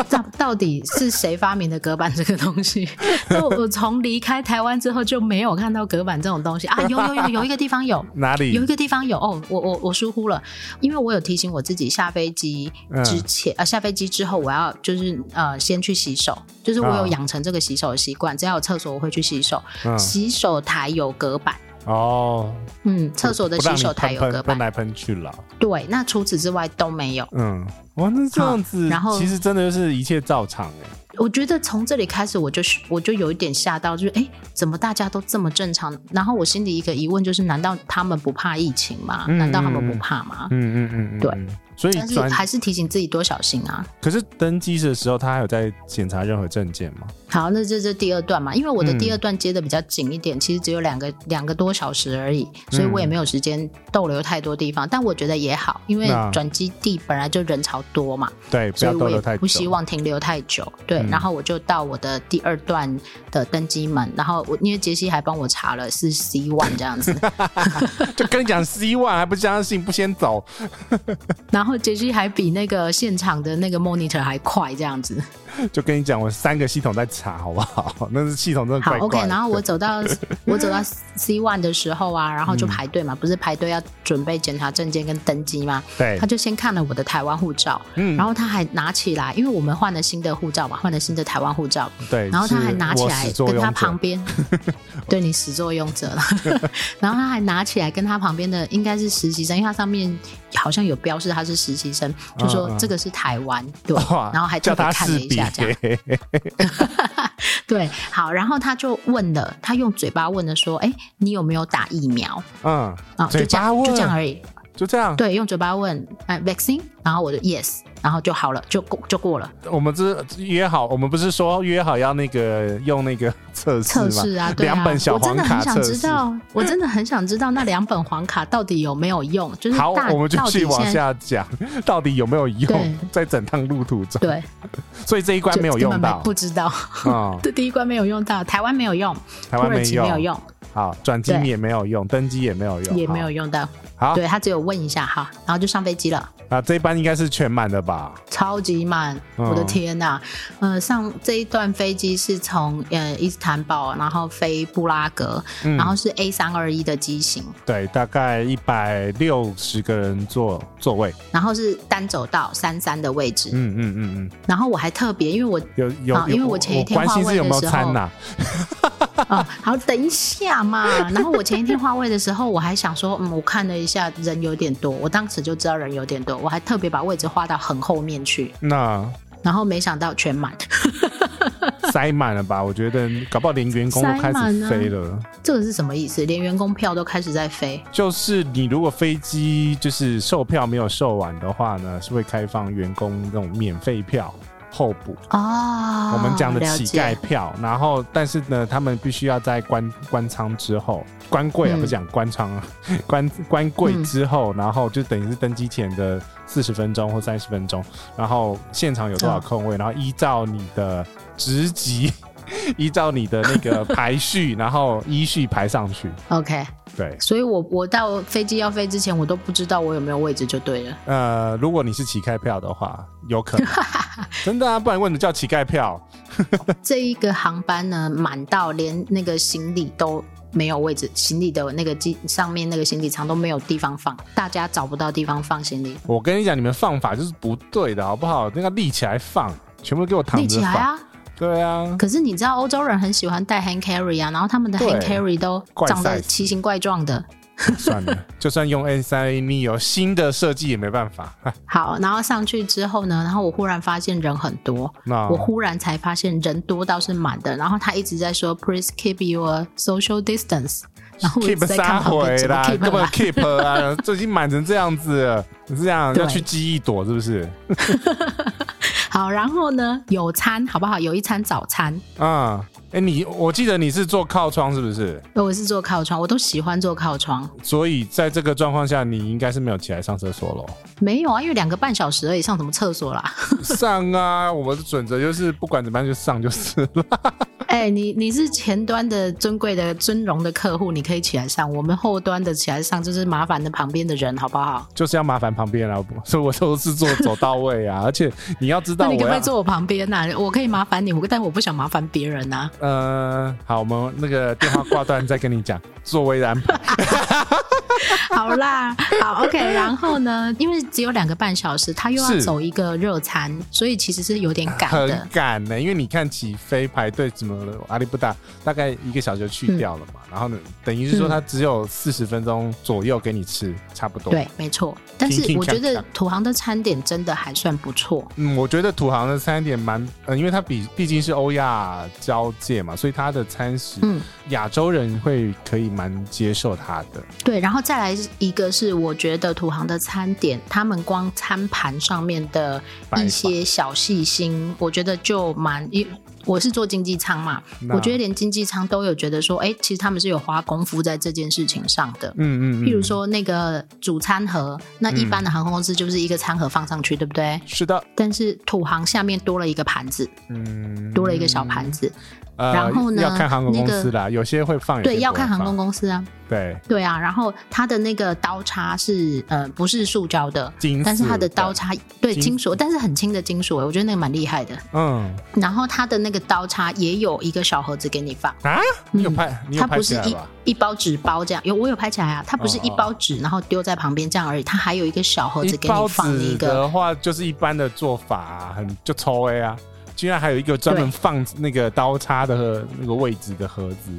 到到底是谁发明的隔板这个东西？我我从离开台湾之后就没有看到隔板这种东西啊！有有有，有一个地方有，哪里？有一个地方有哦，我我我疏忽了，因为我有提醒我自己下飞机之前、嗯、呃下飞机之后我要就是呃先去洗手，就是我有养成这个洗手的习惯，只要有厕所我会去洗手，嗯、洗手台有隔板。哦，嗯，厕所的洗手台有隔板，喷来喷去了。对，那除此之外都没有。嗯，哇，那这样子，然后其实真的就是一切照常哎。我觉得从这里开始，我就我就有一点吓到，就是哎，怎么大家都这么正常？然后我心里一个疑问就是，难道他们不怕疫情吗？嗯、难道他们不怕吗？嗯嗯嗯嗯，对。所以是还是提醒自己多小心啊。可是登机的时候，他还有在检查任何证件吗？好，那这这第二段嘛，因为我的第二段接的比较紧一点，嗯、其实只有两个两个多小时而已，所以我也没有时间逗留太多地方。嗯、但我觉得也好，因为转机地本来就人潮多嘛，对，所以我也不希望停留太久。对，嗯、然后我就到我的第二段的登机门，然后我因为杰西还帮我查了是 C one 这样子，就跟你讲 C one 还不相信，不先走，然后杰西还比。那个现场的那个 monitor 还快，这样子。就跟你讲，我三个系统在查，好不好？那是系统真的快。好，OK。然后我走到 我走到 C one 的时候啊，然后就排队嘛，嗯、不是排队要准备检查证件跟登机吗？对。他就先看了我的台湾护照，嗯，然后他还拿起来，因为我们换了新的护照嘛，换了新的台湾护照，对。然后他还拿起来跟他旁边，对你始作俑者了。然后他还拿起来跟他旁边的应该是实习生，因为他上面好像有标示他是实习生，就说这个是台湾，对。然后还特别看了一下。这样 对，好，然后他就问了，他用嘴巴问的说：“哎，你有没有打疫苗？”嗯，啊，就这样，就这样而已，就这样。对，用嘴巴问，哎，vaccine，然后我就 yes。然后就好了，就过就过了。我们这约好，我们不是说约好要那个用那个测试测试啊？对啊，两本小黄卡测试。我真的很想知道，我真的很想知道那两本黄卡到底有没有用。就是好，我们就去往下讲，到底有没有用？在整趟路途中，对，所以这一关没有用到，不知道啊。这第一关没有用到，台湾没有用，台湾没有用。好，转机也没有用，登机也没有用，也没有用到。好，对他只有问一下哈，然后就上飞机了。啊，这一班应该是全满的吧？超级满，嗯、我的天呐！呃，上这一段飞机是从呃伊斯坦堡，然后飞布拉格，嗯、然后是 A 三二一的机型。对，大概一百六十个人坐座位。然后是单走道三三的位置。嗯嗯嗯嗯。嗯嗯然后我还特别，因为我有有，啊、因为我前一天换位的时候，有没有餐啊？啊，好，等一下嘛。然后我前一天换位的时候，我还想说，嗯，我看了一下，人有点多，我当时就知道人有点多，我还特别把位置划到很后面去。那，然后没想到全满，塞满了吧？我觉得搞不好连员工都开始飞了。这个是什么意思？连员工票都开始在飞？就是你如果飞机就是售票没有售完的话呢，是会开放员工那种免费票。候补。哦，我们讲的乞丐票，然后但是呢，他们必须要在关关仓之后关柜啊，不是讲关仓啊，关关柜之后，然后就等于是登机前的四十分钟或三十分钟，然后现场有多少空位，然后依照你的职级，依照你的那个排序，然后依序排上去。OK。对，所以我我到飞机要飞之前，我都不知道我有没有位置就对了。呃，如果你是乞丐票的话，有可能 真的啊，不然为什么叫乞丐票？这一个航班呢，满到连那个行李都没有位置，行李的那个机上面那个行李舱都没有地方放，大家找不到地方放行李。我跟你讲，你们放法就是不对的，好不好？那个立起来放，全部给我躺着放。立起来啊！对啊，可是你知道欧洲人很喜欢带 hand carry 啊，然后他们的 hand carry 都长得奇形怪状的。算了，就算用 A3A neo 新的设计也没办法。好，然后上去之后呢，然后我忽然发现人很多，那。我忽然才发现人多倒是满的，然后他一直在说 Please keep your social distance，然后我在看旁边怎么 keep 根本 keep 啊，就已经满成这样子了，是这样对要去机翼躲是不是？好，然后呢，有餐好不好？有一餐早餐。啊，哎、欸，你我记得你是坐靠窗是不是？对我是坐靠窗，我都喜欢坐靠窗。所以在这个状况下，你应该是没有起来上厕所喽？没有啊，因为两个半小时而已，上什么厕所啦？上啊，我们的准则就是不管怎么样就上就是了。哎、欸，你你是前端的尊贵的尊荣的客户，你可以起来上。我们后端的起来上，就是麻烦的旁边的人，好不好？就是要麻烦旁边啊，所以我都是做走到位啊。而且你要知道，你可不可以坐我旁边呐、啊？我可以麻烦你，但我不想麻烦别人呐、啊。呃，好，我们那个电话挂断再跟你讲 座位的安排。好啦，好 OK。然后呢，因为只有两个半小时，他又要走一个热餐，所以其实是有点赶的。很赶呢，因为你看起飞排队怎么了？阿里不达大概一个小时就去掉了嘛。嗯、然后呢，等于是说他只有四十分钟左右给你吃，嗯、差不多。对，没错。但是我觉得土航的餐点真的还算不错。嗯，我觉得土航的餐点蛮，呃，因为它比毕竟是欧亚交界嘛，所以它的餐食，嗯，亚洲人会可以蛮接受它的。对，然后再来一个是，我觉得土航的餐点，他们光餐盘上面的一些小细心，我觉得就蛮一。我是做经济舱嘛，我觉得连经济舱都有觉得说，哎、欸，其实他们是有花功夫在这件事情上的。嗯嗯，譬如说那个主餐盒，那一般的航空公司就是一个餐盒放上去，对不对？是的。但是土航下面多了一个盘子，嗯，多了一个小盘子。呃、然后呢？要看航空公司啦，那个、有些会放，对，要看航空公司啊。对对啊，然后它的那个刀叉是呃不是塑胶的，金，但是它的刀叉对金属，但是很轻的金属，我觉得那个蛮厉害的。嗯，然后它的那个刀叉也有一个小盒子给你放啊，你有拍？嗯、你有拍它不是一一包纸包这样，有我有拍起来啊，它不是一包纸，然后丢在旁边这样而已，它还有一个小盒子给你放一个。的话就是一般的做法、啊，很就抽 A 啊。居然还有一个专门放那个刀叉的那个位置的盒子。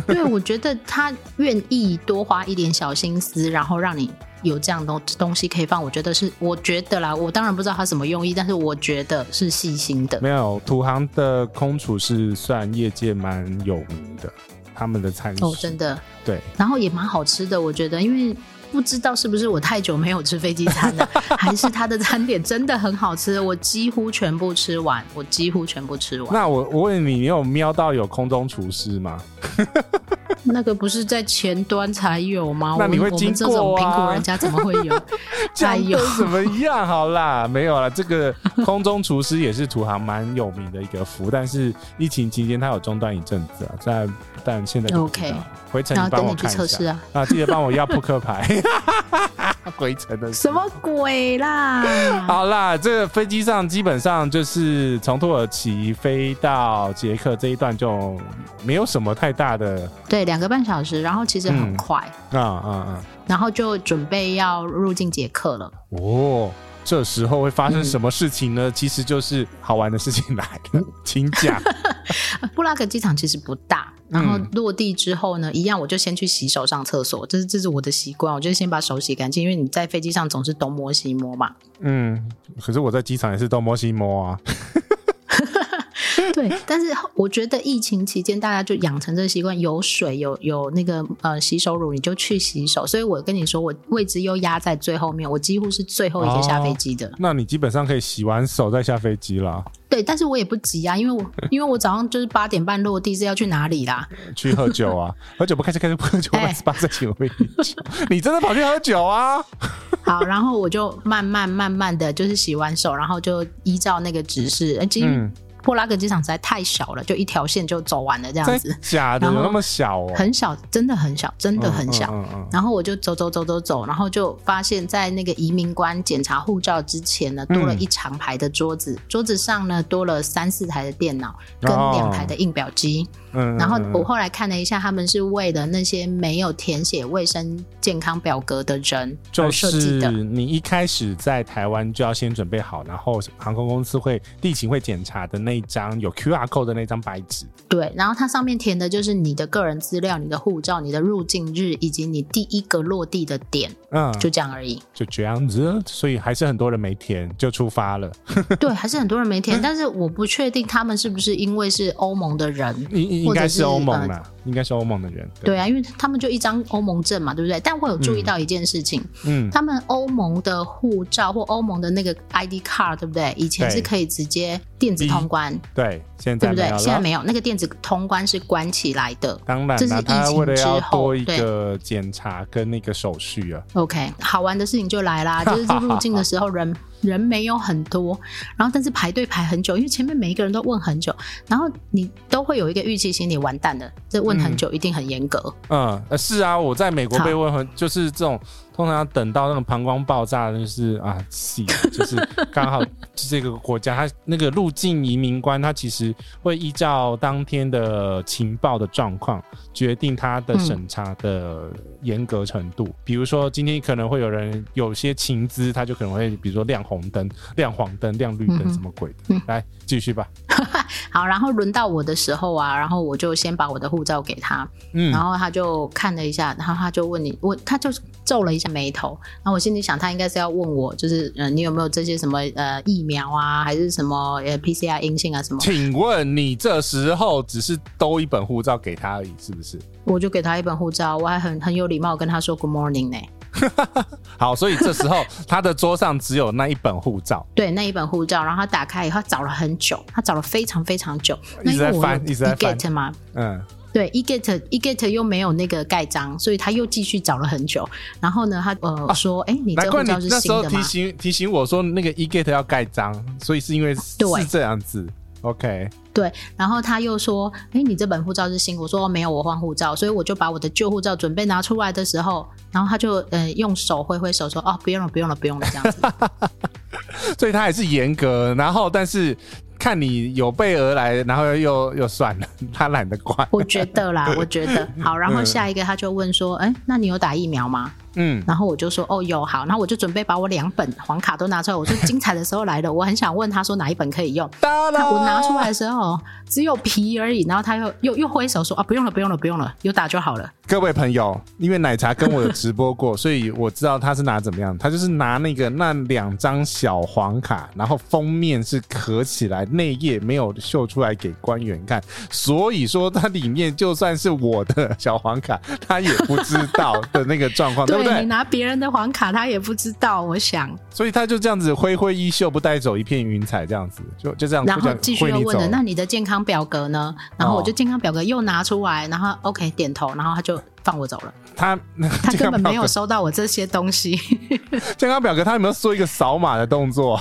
对，我觉得他愿意多花一点小心思，然后让你有这样东东西可以放。我觉得是，我觉得啦，我当然不知道他什么用意，但是我觉得是细心的。没有，土航的空厨是算业界蛮有名的，他们的餐食哦，真的对，然后也蛮好吃的，我觉得，因为。不知道是不是我太久没有吃飞机餐了，还是他的餐点真的很好吃，我几乎全部吃完，我几乎全部吃完。那我我问你，你有瞄到有空中厨师吗？那个不是在前端才有吗？那你会经过啊？我们这种贫苦人家怎么会有？加油怎么样？好啦，没有啦。这个空中厨师也是土航蛮有名的一个服务，但是疫情期间它有中断一阵子啊，在但现在 OK。回程你帮我看一下啊，啊，记得帮我要扑克牌。回程的什么鬼啦？好啦，这个飞机上基本上就是从土耳其飞到捷克这一段就没有什么太大的。对，两个半小时，然后其实很快。啊啊啊！然后就准备要入境捷克了。哦。这时候会发生什么事情呢？嗯、其实就是好玩的事情来了，请讲。布拉格机场其实不大，然后落地之后呢，一样我就先去洗手上厕所，这是这是我的习惯，我就先把手洗干净，因为你在飞机上总是东摸西摸嘛。嗯，可是我在机场也是东摸西摸啊。对，但是我觉得疫情期间大家就养成这个习惯，有水有有那个呃洗手乳，你就去洗手。所以我跟你说，我位置又压在最后面，我几乎是最后一个下飞机的。哦，那你基本上可以洗完手再下飞机啦。对，但是我也不急啊，因为我因为我早上就是八点半落地，是要去哪里啦？去喝酒啊，喝酒不开车，开车不喝酒，八十八再请喝酒。你真的跑去喝酒啊？好，然后我就慢慢慢慢的就是洗完手，然后就依照那个指示，嗯。布拉格机场实在太小了，就一条线就走完了这样子。假的，有那么小哦？很小，真的很小，真的很小。嗯嗯嗯嗯、然后我就走走走走走，然后就发现，在那个移民官检查护照之前呢，多了一长排的桌子，嗯、桌子上呢多了三四台的电脑跟两台的印表机。哦嗯，然后我后来看了一下，他们是为了那些没有填写卫生健康表格的人而设计的。就是你一开始在台湾就要先准备好，然后航空公司会地勤会检查的那一张有 QR code 的那张白纸。对，然后它上面填的就是你的个人资料、你的护照、你的入境日以及你第一个落地的点。嗯，就这样而已。就这样子，所以还是很多人没填就出发了。对，还是很多人没填，但是我不确定他们是不是因为是欧盟的人。应应该是欧盟的，应该是欧盟的人。对啊，因为他们就一张欧盟证嘛，对不对？但我有注意到一件事情，嗯，他们欧盟的护照或欧盟的那个 ID card，对不对？以前是可以直接电子通关，对，现在对不对？现在没有，那个电子通关是关起来的。当然，这是疫情之后一个检查跟那个手续啊。OK，好玩的事情就来啦，就是入境的时候人。人没有很多，然后但是排队排很久，因为前面每一个人都问很久，然后你都会有一个预期心理，完蛋了，这问很久一定很严格。嗯，呃，是啊，我在美国被问很，就是这种。通常要等到那个膀胱爆炸，就是啊，死，就是刚好这个国家，它那个入境移民官，他其实会依照当天的情报的状况，决定他的审查的严格程度。嗯、比如说，今天可能会有人有些情资，他就可能会，比如说亮红灯、亮黄灯、亮绿灯，什么鬼的？嗯、来继续吧。好，然后轮到我的时候啊，然后我就先把我的护照给他，嗯，然后他就看了一下，然后他就问你，问他就皱了一下眉头，然后我心里想，他应该是要问我，就是嗯、呃，你有没有这些什么呃疫苗啊，还是什么呃 PCR 阴性啊什么？请问你这时候只是兜一本护照给他而已，是不是？我就给他一本护照，我还很很有礼貌跟他说 Good morning 呢。好，所以这时候他的桌上只有那一本护照，对，那一本护照，然后他打开以后他找了很久，他找了非常非常久，一直在翻，一直在翻吗？嗯，对，eGet eGet 又没有那个盖章，所以他又继续找了很久。然后呢，他呃、啊、说，哎，你这护照是新的吗？那时候提醒提醒我说，那个 eGet 要盖章，所以是因为是这样子。OK，对，然后他又说：“哎，你这本护照是新？”我说：“没有，我换护照。”所以我就把我的旧护照准备拿出来的时候，然后他就呃用手挥挥手说：“哦，不用了，不用了，不用了。”这样子。所以他还是严格，然后但是看你有备而来，然后又又算了，他懒得管。我觉得啦，我觉得好。然后下一个他就问说：“哎，那你有打疫苗吗？”嗯，然后我就说哦，有好，然后我就准备把我两本黄卡都拿出来。我说精彩的时候来了，我很想问他说哪一本可以用。那我拿出来的时候只有皮而已，然后他又又又挥手说啊，不用了，不用了，不用了，有打就好了。各位朋友，因为奶茶跟我有直播过，所以我知道他是拿怎么样。他就是拿那个那两张小黄卡，然后封面是合起来，内页没有秀出来给官员看，所以说它里面就算是我的小黄卡，他也不知道的那个状况。对。对，你拿别人的黄卡，他也不知道。我想，所以他就这样子挥挥衣袖，不带走一片云彩，这样子就就这样。然后继续又问了，那你的健康表格呢？然后我就健康表格又拿出来，然后 OK 点头，然后他就放我走了。他 他根本没有收到我这些东西。健康表格他有没有做一个扫码的动作？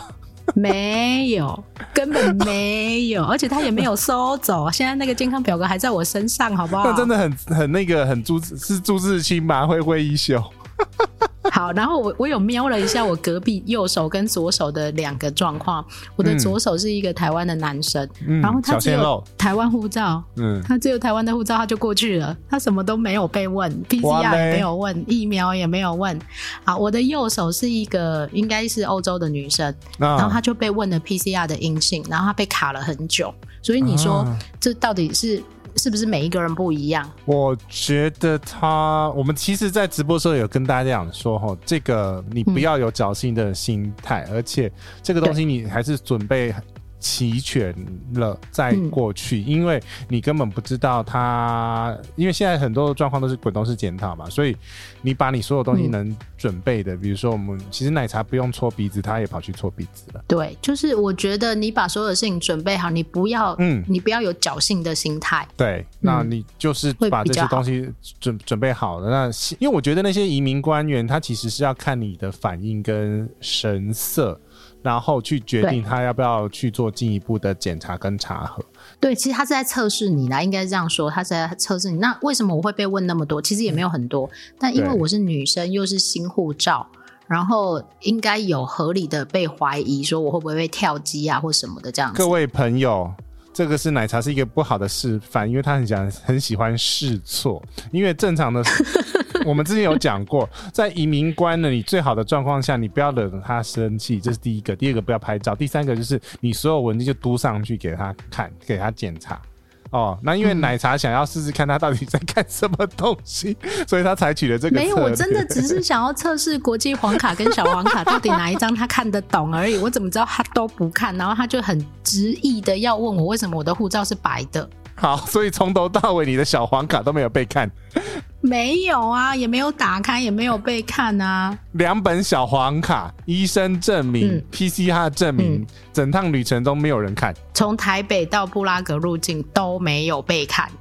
没有，根本没有，而且他也没有收走。现在那个健康表格还在我身上，好不好？那真的很很那个很朱是朱自清吗？挥挥衣袖。好，然后我我有瞄了一下我隔壁右手跟左手的两个状况。我的左手是一个台湾的男生，嗯、然后他只有台湾护照，嗯，他只有台湾的护照，他就过去了，他什么都没有被问，PCR 也没有问，疫苗也没有问。好，我的右手是一个应该是欧洲的女生，啊、然后他就被问了 PCR 的阴性，然后他被卡了很久。所以你说、啊、这到底是？是不是每一个人不一样？我觉得他，我们其实，在直播的时候有跟大家讲说，哈，这个你不要有侥幸的心态，嗯、而且这个东西你还是准备。齐全了再过去，嗯、因为你根本不知道他，因为现在很多状况都是滚动式检讨嘛，所以你把你所有东西能准备的，嗯、比如说我们其实奶茶不用搓鼻子，他也跑去搓鼻子了。对，就是我觉得你把所有的事情准备好，你不要，嗯，你不要有侥幸的心态。对，那你就是把这些东西准准备好了。那因为我觉得那些移民官员，他其实是要看你的反应跟神色。然后去决定他要不要去做进一步的检查跟查核。对，其实他是在测试你啦，应该是这样说，他是在测试你。那为什么我会被问那么多？其实也没有很多，但因为我是女生，又是新护照，然后应该有合理的被怀疑，说我会不会被跳机啊或什么的这样子。各位朋友。这个是奶茶是一个不好的示范，因为他很想很喜欢试错。因为正常的，我们之前有讲过，在移民官呢，你最好的状况下，你不要惹他生气，这是第一个。第二个不要拍照，第三个就是你所有文件就嘟上去给他看，给他检查。哦，那因为奶茶想要试试看他到底在看什么东西，嗯、所以他采取了这个。没有，我真的只是想要测试国际黄卡跟小黄卡到底哪一张他看得懂而已。我怎么知道他都不看？然后他就很执意的要问我为什么我的护照是白的。好，所以从头到尾你的小黄卡都没有被看。没有啊，也没有打开，也没有被看啊。两本小黄卡、医生证明、嗯、PCR 证明，嗯、整趟旅程都没有人看。从台北到布拉格入境都没有被看。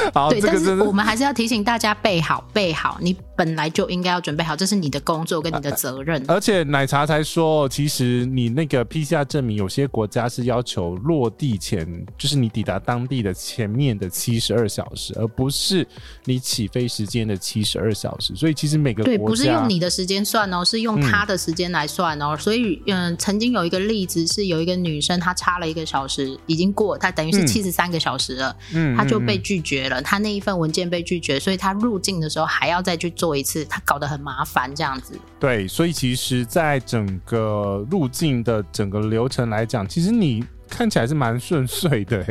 好，对，这个、但是我们还是要提醒大家备好，备好，你本来就应该要准备好，这是你的工作跟你的责任。而且奶茶才说，其实你那个 PCR 证明，有些国家是要求落地前，就是你抵达当地的前面的七十二小时，而不是你起飞时间的七十二小时。所以其实每个国家对，不是用你的时间算哦，是用他的时间来算哦。嗯、所以，嗯，曾经有一个例子是有一个女生，她差了一个小时，已经过，她等于是七十三个小时了，嗯，她就被拒绝了，他那一份文件被拒绝，所以他入境的时候还要再去做一次，他搞得很麻烦，这样子。对，所以其实，在整个入境的整个流程来讲，其实你看起来是蛮顺遂的，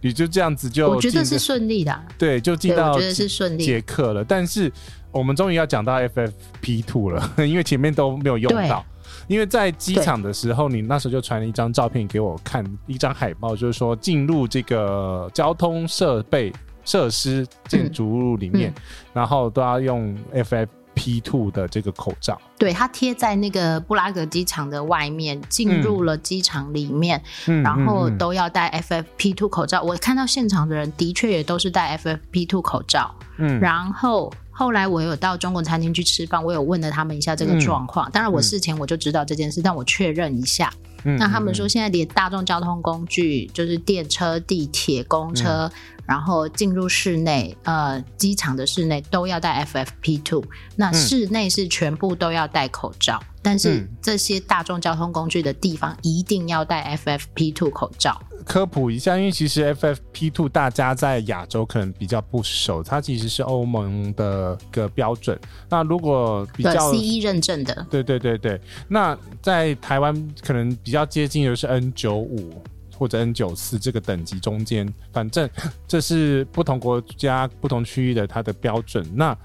你就这样子就，我觉得是顺利的，对，就进到我觉得是顺利捷克了。但是我们终于要讲到 FFP two 了，因为前面都没有用到。因为在机场的时候，你那时候就传了一张照片给我看，一张海报，就是说进入这个交通设备设施建筑物里面，然后都要用 FFP2 的这个口罩。对，它贴在那个布拉格机场的外面，进入了机场里面，嗯、然后都要戴 FFP2 口罩。我看到现场的人的确也都是戴 FFP2 口罩，嗯，然后。后来我有到中国餐厅去吃饭，我有问了他们一下这个状况。嗯、当然，我事前我就知道这件事，嗯、但我确认一下。嗯、那他们说，现在连大众交通工具，就是电车、地铁、公车，嗯、然后进入室内，呃，机场的室内都要戴 FFP2。那室内是全部都要戴口罩。嗯但是这些大众交通工具的地方一定要戴 FFP2 口罩。科普一下，因为其实 FFP2 大家在亚洲可能比较不熟，它其实是欧盟的一个标准。那如果比较 CE 认证的，对对对对。那在台湾可能比较接近的是 N95 或者 N 九四这个等级中间，反正 这是不同国家、不同区域的它的标准。那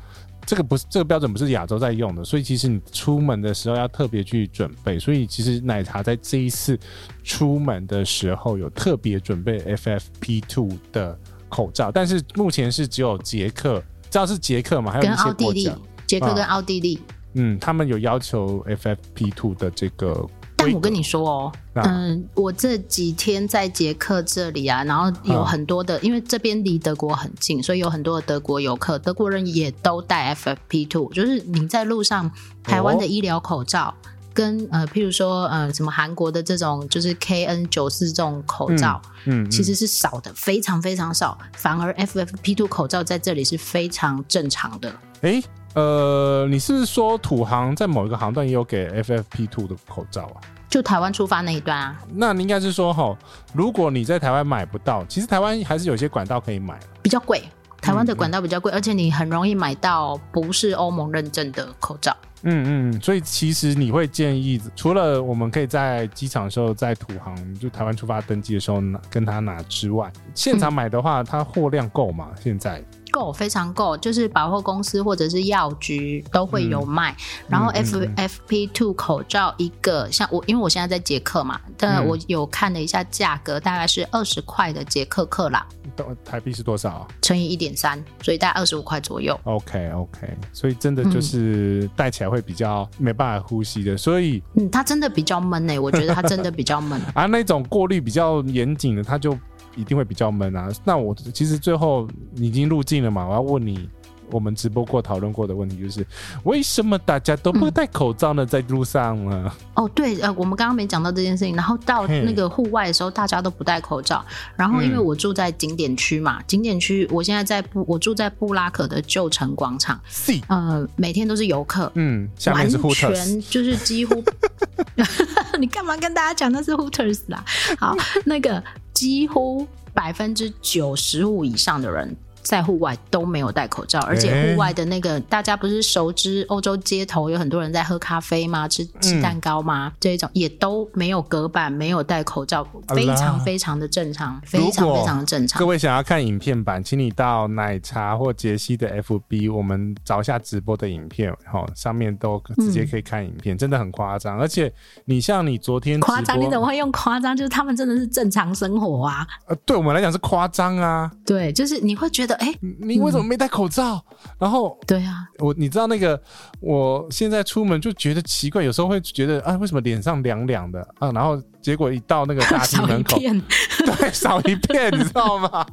这个不是这个标准，不是亚洲在用的，所以其实你出门的时候要特别去准备。所以其实奶茶在这一次出门的时候有特别准备 FFP two 的口罩，但是目前是只有捷克，知道是捷克嘛？还有一些国家，跟奥地利，捷克跟奥地利，嗯，他们有要求 FFP two 的这个。但我跟你说哦，嗯，我这几天在捷克这里啊，然后有很多的，因为这边离德国很近，所以有很多的德国游客，德国人也都戴 FFP2，就是你在路上，台湾的医疗口罩跟呃，譬如说呃，什么韩国的这种就是 KN 九四这种口罩，嗯，其实是少的，非常非常少，反而 FFP two 口罩在这里是非常正常的。诶呃，你是说土航在某一个航段也有给 FFP two 的口罩啊？就台湾出发那一段啊？那你应该是说哈，如果你在台湾买不到，其实台湾还是有些管道可以买，比较贵。台湾的管道比较贵，嗯、而且你很容易买到不是欧盟认证的口罩。嗯嗯，所以其实你会建议，除了我们可以在机场的时候在土航就台湾出发登机的时候拿跟他拿之外，现场买的话，它货量够吗？现在？够，非常够，就是百货公司或者是药局都会有卖。嗯、然后 F、嗯、F P two 口罩一个，像我，因为我现在在捷克嘛，但我有看了一下价格，大概是二十块的捷克克朗，台币是多少啊？乘以一点三，所以大概二十五块左右。OK OK，所以真的就是戴起来会比较没办法呼吸的，所以嗯，它真的比较闷诶、欸，我觉得它真的比较闷 啊，那种过滤比较严谨的，它就。一定会比较闷啊！那我其实最后你已经入境了嘛？我要问你，我们直播过讨论过的问题就是，为什么大家都不戴口罩呢？在路上呢？哦，对，呃，我们刚刚没讲到这件事情。然后到那个户外的时候，大家都不戴口罩。然后因为我住在景点区嘛，景点区，我现在在布，我住在布拉克的旧城广场。是，呃，每天都是游客。嗯，下面是 Hooters，完全就是几乎。你干嘛跟大家讲那是 Hooters 啦？好，那个。几乎百分之九十五以上的人，在户外都没有戴口罩，而且户外的那个、欸、大家不是熟知欧洲街头有很多人在喝咖啡吗？吃吃蛋糕吗？嗯、这一种也都没有隔板，没有戴口罩，非常非常的正常，非常非常的正常。各位想要看影片版，请你到奶茶或杰西的 FB，我们找一下直播的影片，哈，上面都直接可以看影片，嗯、真的很夸张。而且你像你昨天夸张，你怎么会用夸张？就是他们真的是正常生活啊。呃，对我们来讲是夸张啊。对，就是你会觉得。哎，你为什么没戴口罩？嗯、然后，对啊，我你知道那个，我现在出门就觉得奇怪，有时候会觉得啊，为什么脸上凉凉的啊？然后结果一到那个大厅门口，对，少一片，你知道吗？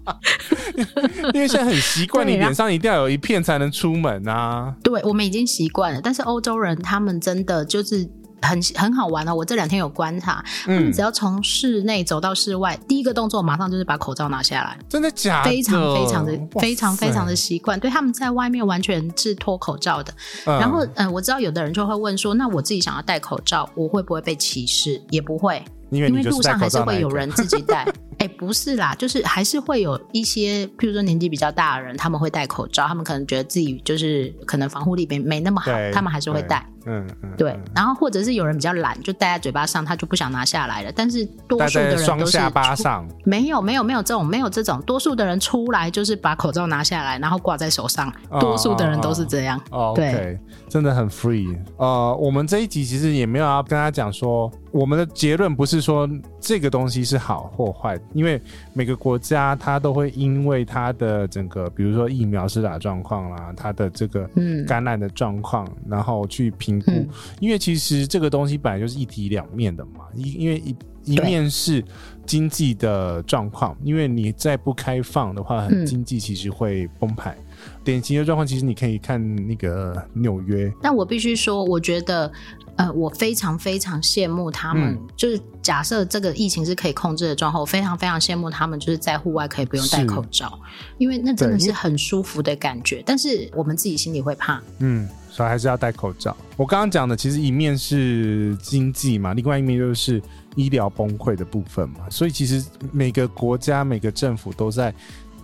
因为现在很习惯，你脸上一定要有一片才能出门啊。对，我们已经习惯了，但是欧洲人他们真的就是。很很好玩哦！我这两天有观察，嗯，只要从室内走到室外，第一个动作马上就是把口罩拿下来。真的假的？非常非常的非常非常的习惯，对，他们在外面完全是脱口罩的。嗯、然后，嗯，我知道有的人就会问说，那我自己想要戴口罩，我会不会被歧视？也不会。因为路上还是会有人自己戴，哎，不是啦，就是还是会有一些，譬如说年纪比较大的人，他们会戴口罩，他们可能觉得自己就是可能防护力没没那么好，他们还是会戴，嗯嗯，对。然后或者是有人比较懒，就戴在嘴巴上，他就不想拿下来了。但是多数的人都是双下巴上，没有没有没有这种没有这种，多数的人出来就是把口罩拿下来，然后挂在手上，多数的人都是这样，哦，对，真的很 free。呃，我们这一集其实也没有要跟他讲说。我们的结论不是说这个东西是好或坏，因为每个国家它都会因为它的整个，比如说疫苗施打状况啦，它的这个感染的状况，嗯、然后去评估。嗯、因为其实这个东西本来就是一体两面的嘛，因因为一一面是经济的状况，因为你再不开放的话，经济其实会崩盘。嗯、典型的状况其实你可以看那个纽约。但我必须说，我觉得。呃，我非常非常羡慕他们，嗯、就是假设这个疫情是可以控制的状况，我非常非常羡慕他们，就是在户外可以不用戴口罩，因为那真的是很舒服的感觉。但是我们自己心里会怕，嗯，所以还是要戴口罩。我刚刚讲的其实一面是经济嘛，另外一面就是医疗崩溃的部分嘛，所以其实每个国家每个政府都在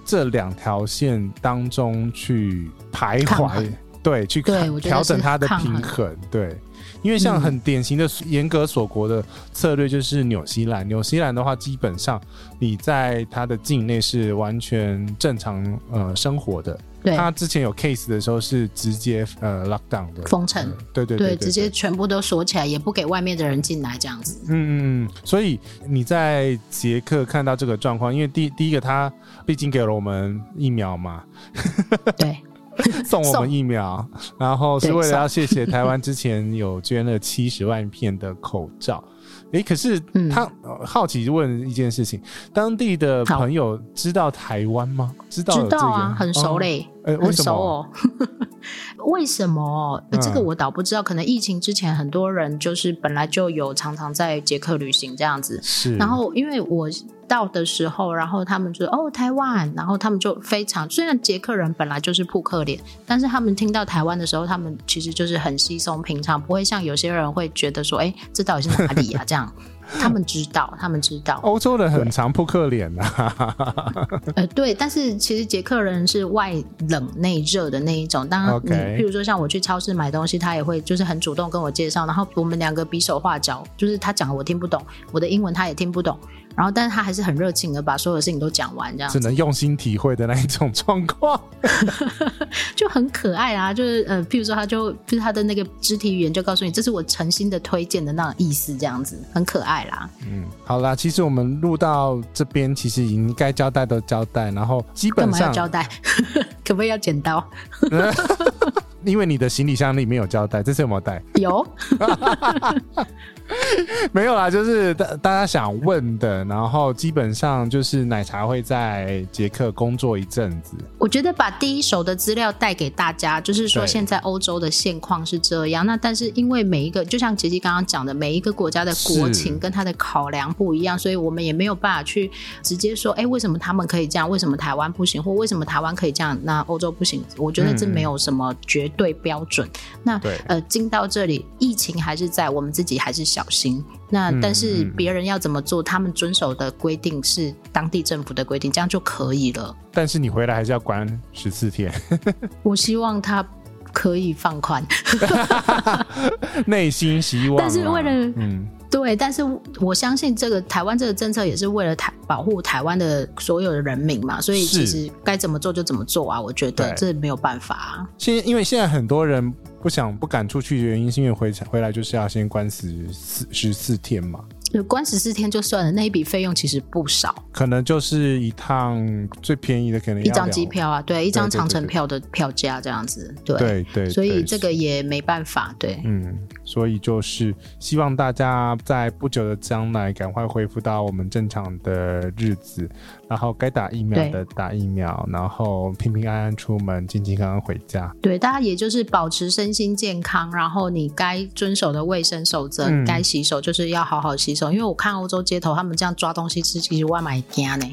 这两条线当中去徘徊，对，去调整它的平衡，对。因为像很典型的严格锁国的策略就是纽西兰，纽西兰的话，基本上你在它的境内是完全正常呃生活的。对，他之前有 case 的时候是直接呃 lock down 的。封城，对对对，对，直接全部都锁起来，也不给外面的人进来这样子。嗯嗯嗯，所以你在捷克看到这个状况，因为第第一个他毕竟给了我们疫苗嘛，对。送我们疫苗，然后是为了要谢谢台湾之前有捐了七十万片的口罩。诶，可是他好奇问一件事情：当地的朋友知道台湾吗？知道，知道啊，很熟嘞，很熟哦。为什么？这个我倒不知道。可能疫情之前，很多人就是本来就有常常在捷克旅行这样子。是，然后因为我。到的时候，然后他们就哦台湾，然后他们就非常，虽然捷克人本来就是扑克脸，但是他们听到台湾的时候，他们其实就是很稀松平常，不会像有些人会觉得说，哎，这到底是哪里啊？这样，他们知道，他们知道，欧洲人很常扑克脸啊。呃，对，但是其实捷克人是外冷内热的那一种。当然，你譬如说像我去超市买东西，他也会就是很主动跟我介绍，然后我们两个比手画脚，就是他讲的我听不懂，我的英文他也听不懂。然后，但是他还是很热情的把所有的事情都讲完，这样只能用心体会的那一种状况，就很可爱啊！就是呃，譬如说，他就就是他的那个肢体语言就告诉你，这是我诚心的推荐的那种意思，这样子很可爱啦。嗯，好啦，其实我们录到这边，其实已经该交代都交代，然后基本上要交代，可不可以要剪刀？因为你的行李箱里面有胶带，这次有没有带？有，没有啦，就是大大家想问的，然后基本上就是奶茶会在捷克工作一阵子。我觉得把第一手的资料带给大家，就是说现在欧洲的现况是这样。那但是因为每一个，就像杰基刚刚讲的，每一个国家的国情跟他的考量不一样，所以我们也没有办法去直接说，哎，为什么他们可以这样？为什么台湾不行？或为什么台湾可以这样？那欧洲不行？我觉得这没有什么绝。对标准，那对呃，进到这里，疫情还是在，我们自己还是小心。那但是别人要怎么做，嗯、他们遵守的规定是当地政府的规定，这样就可以了。但是你回来还是要关十四天。我希望他可以放宽，内心希望、啊。但是为了嗯。对，但是我相信这个台湾这个政策也是为了台保护台湾的所有的人民嘛，所以其实该怎么做就怎么做啊，我觉得这没有办法啊。现因为现在很多人不想不敢出去的原因，是因为回回来就是要先关十四十四天嘛。关十四天就算了，那一笔费用其实不少，可能就是一趟最便宜的，可能一张机票啊，对，一张长城票的票价这样子，对对对，所以这个也没办法，对，嗯，所以就是希望大家在不久的将来赶快恢复到我们正常的日子。然后该打疫苗的打疫苗，然后平平安安出门，健健康康回家。对，大家也就是保持身心健康，然后你该遵守的卫生守则，嗯、该洗手就是要好好洗手。因为我看欧洲街头他们这样抓东西吃，其实我还蛮惊呢。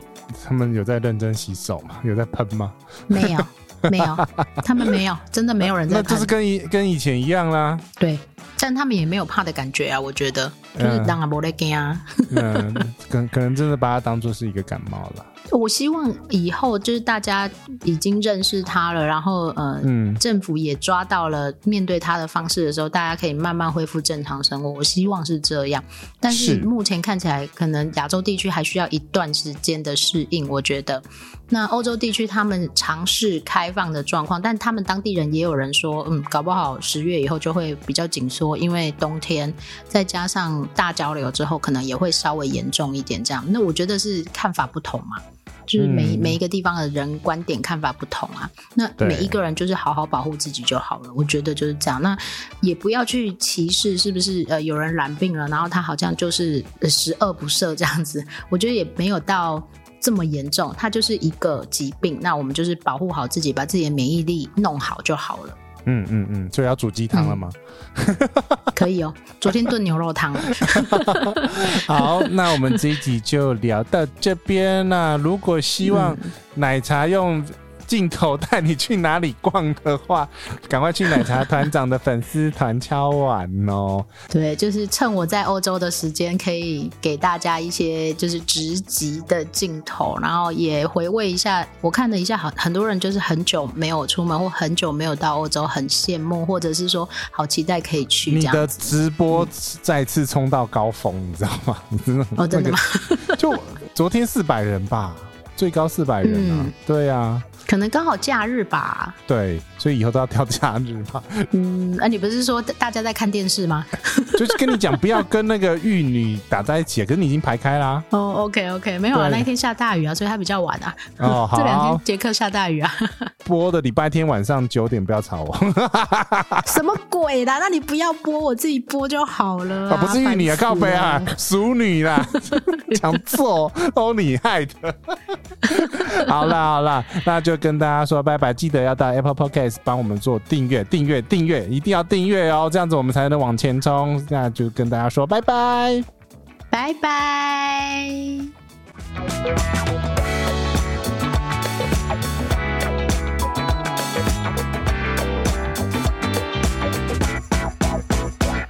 他们有在认真洗手吗？有在喷吗？没有。没有，他们没有，真的没有人在。那就是跟以跟以前一样啦。对，但他们也没有怕的感觉啊，我觉得就是当阿伯来惊啊。嗯，可可能真的把它当做是一个感冒了。我希望以后就是大家已经认识他了，然后呃，嗯，政府也抓到了面对他的方式的时候，大家可以慢慢恢复正常生活。我希望是这样，但是目前看起来，可能亚洲地区还需要一段时间的适应。我觉得，那欧洲地区他们尝试开放的状况，但他们当地人也有人说，嗯，搞不好十月以后就会比较紧缩，因为冬天再加上大交流之后，可能也会稍微严重一点。这样，那我觉得是看法不同嘛。就是每、嗯、每一个地方的人观点看法不同啊，那每一个人就是好好保护自己就好了。我觉得就是这样，那也不要去歧视是不是？呃，有人染病了，然后他好像就是十恶不赦这样子。我觉得也没有到这么严重，它就是一个疾病。那我们就是保护好自己，把自己的免疫力弄好就好了。嗯嗯嗯，所以要煮鸡汤了吗？嗯、可以哦，昨天炖牛肉汤。好，那我们这一集就聊到这边。那如果希望奶茶用。镜头带你去哪里逛的话，赶快去奶茶团长的粉丝团敲碗哦。对，就是趁我在欧洲的时间，可以给大家一些就是直击的镜头，然后也回味一下。我看了一下，好很多人就是很久没有出门，或很久没有到欧洲，很羡慕，或者是说好期待可以去。你的直播再次冲到高峰，嗯、你知道吗？你知道吗？哦，真的吗？就昨天四百人吧，最高四百人啊。嗯、对呀、啊。可能刚好假日吧。对，所以以后都要挑假日嘛。嗯，啊，你不是说大家在看电视吗？就是跟你讲，不要跟那个玉女打在一起。可是你已经排开啦。哦，OK OK，没有啊，那一天下大雨啊，所以它比较晚啊。哦，好。这两天杰克下大雨啊。播的礼拜天晚上九点，不要吵我。什么鬼啦？那你不要播，我自己播就好了。啊，不是玉女啊，靠背啊，淑女啦，讲错都你害的。好啦好啦，那就。跟大家说拜拜，记得要到 Apple Podcast 帮我们做订阅，订阅，订阅，一定要订阅哦，这样子我们才能往前冲。那就跟大家说拜拜，拜拜。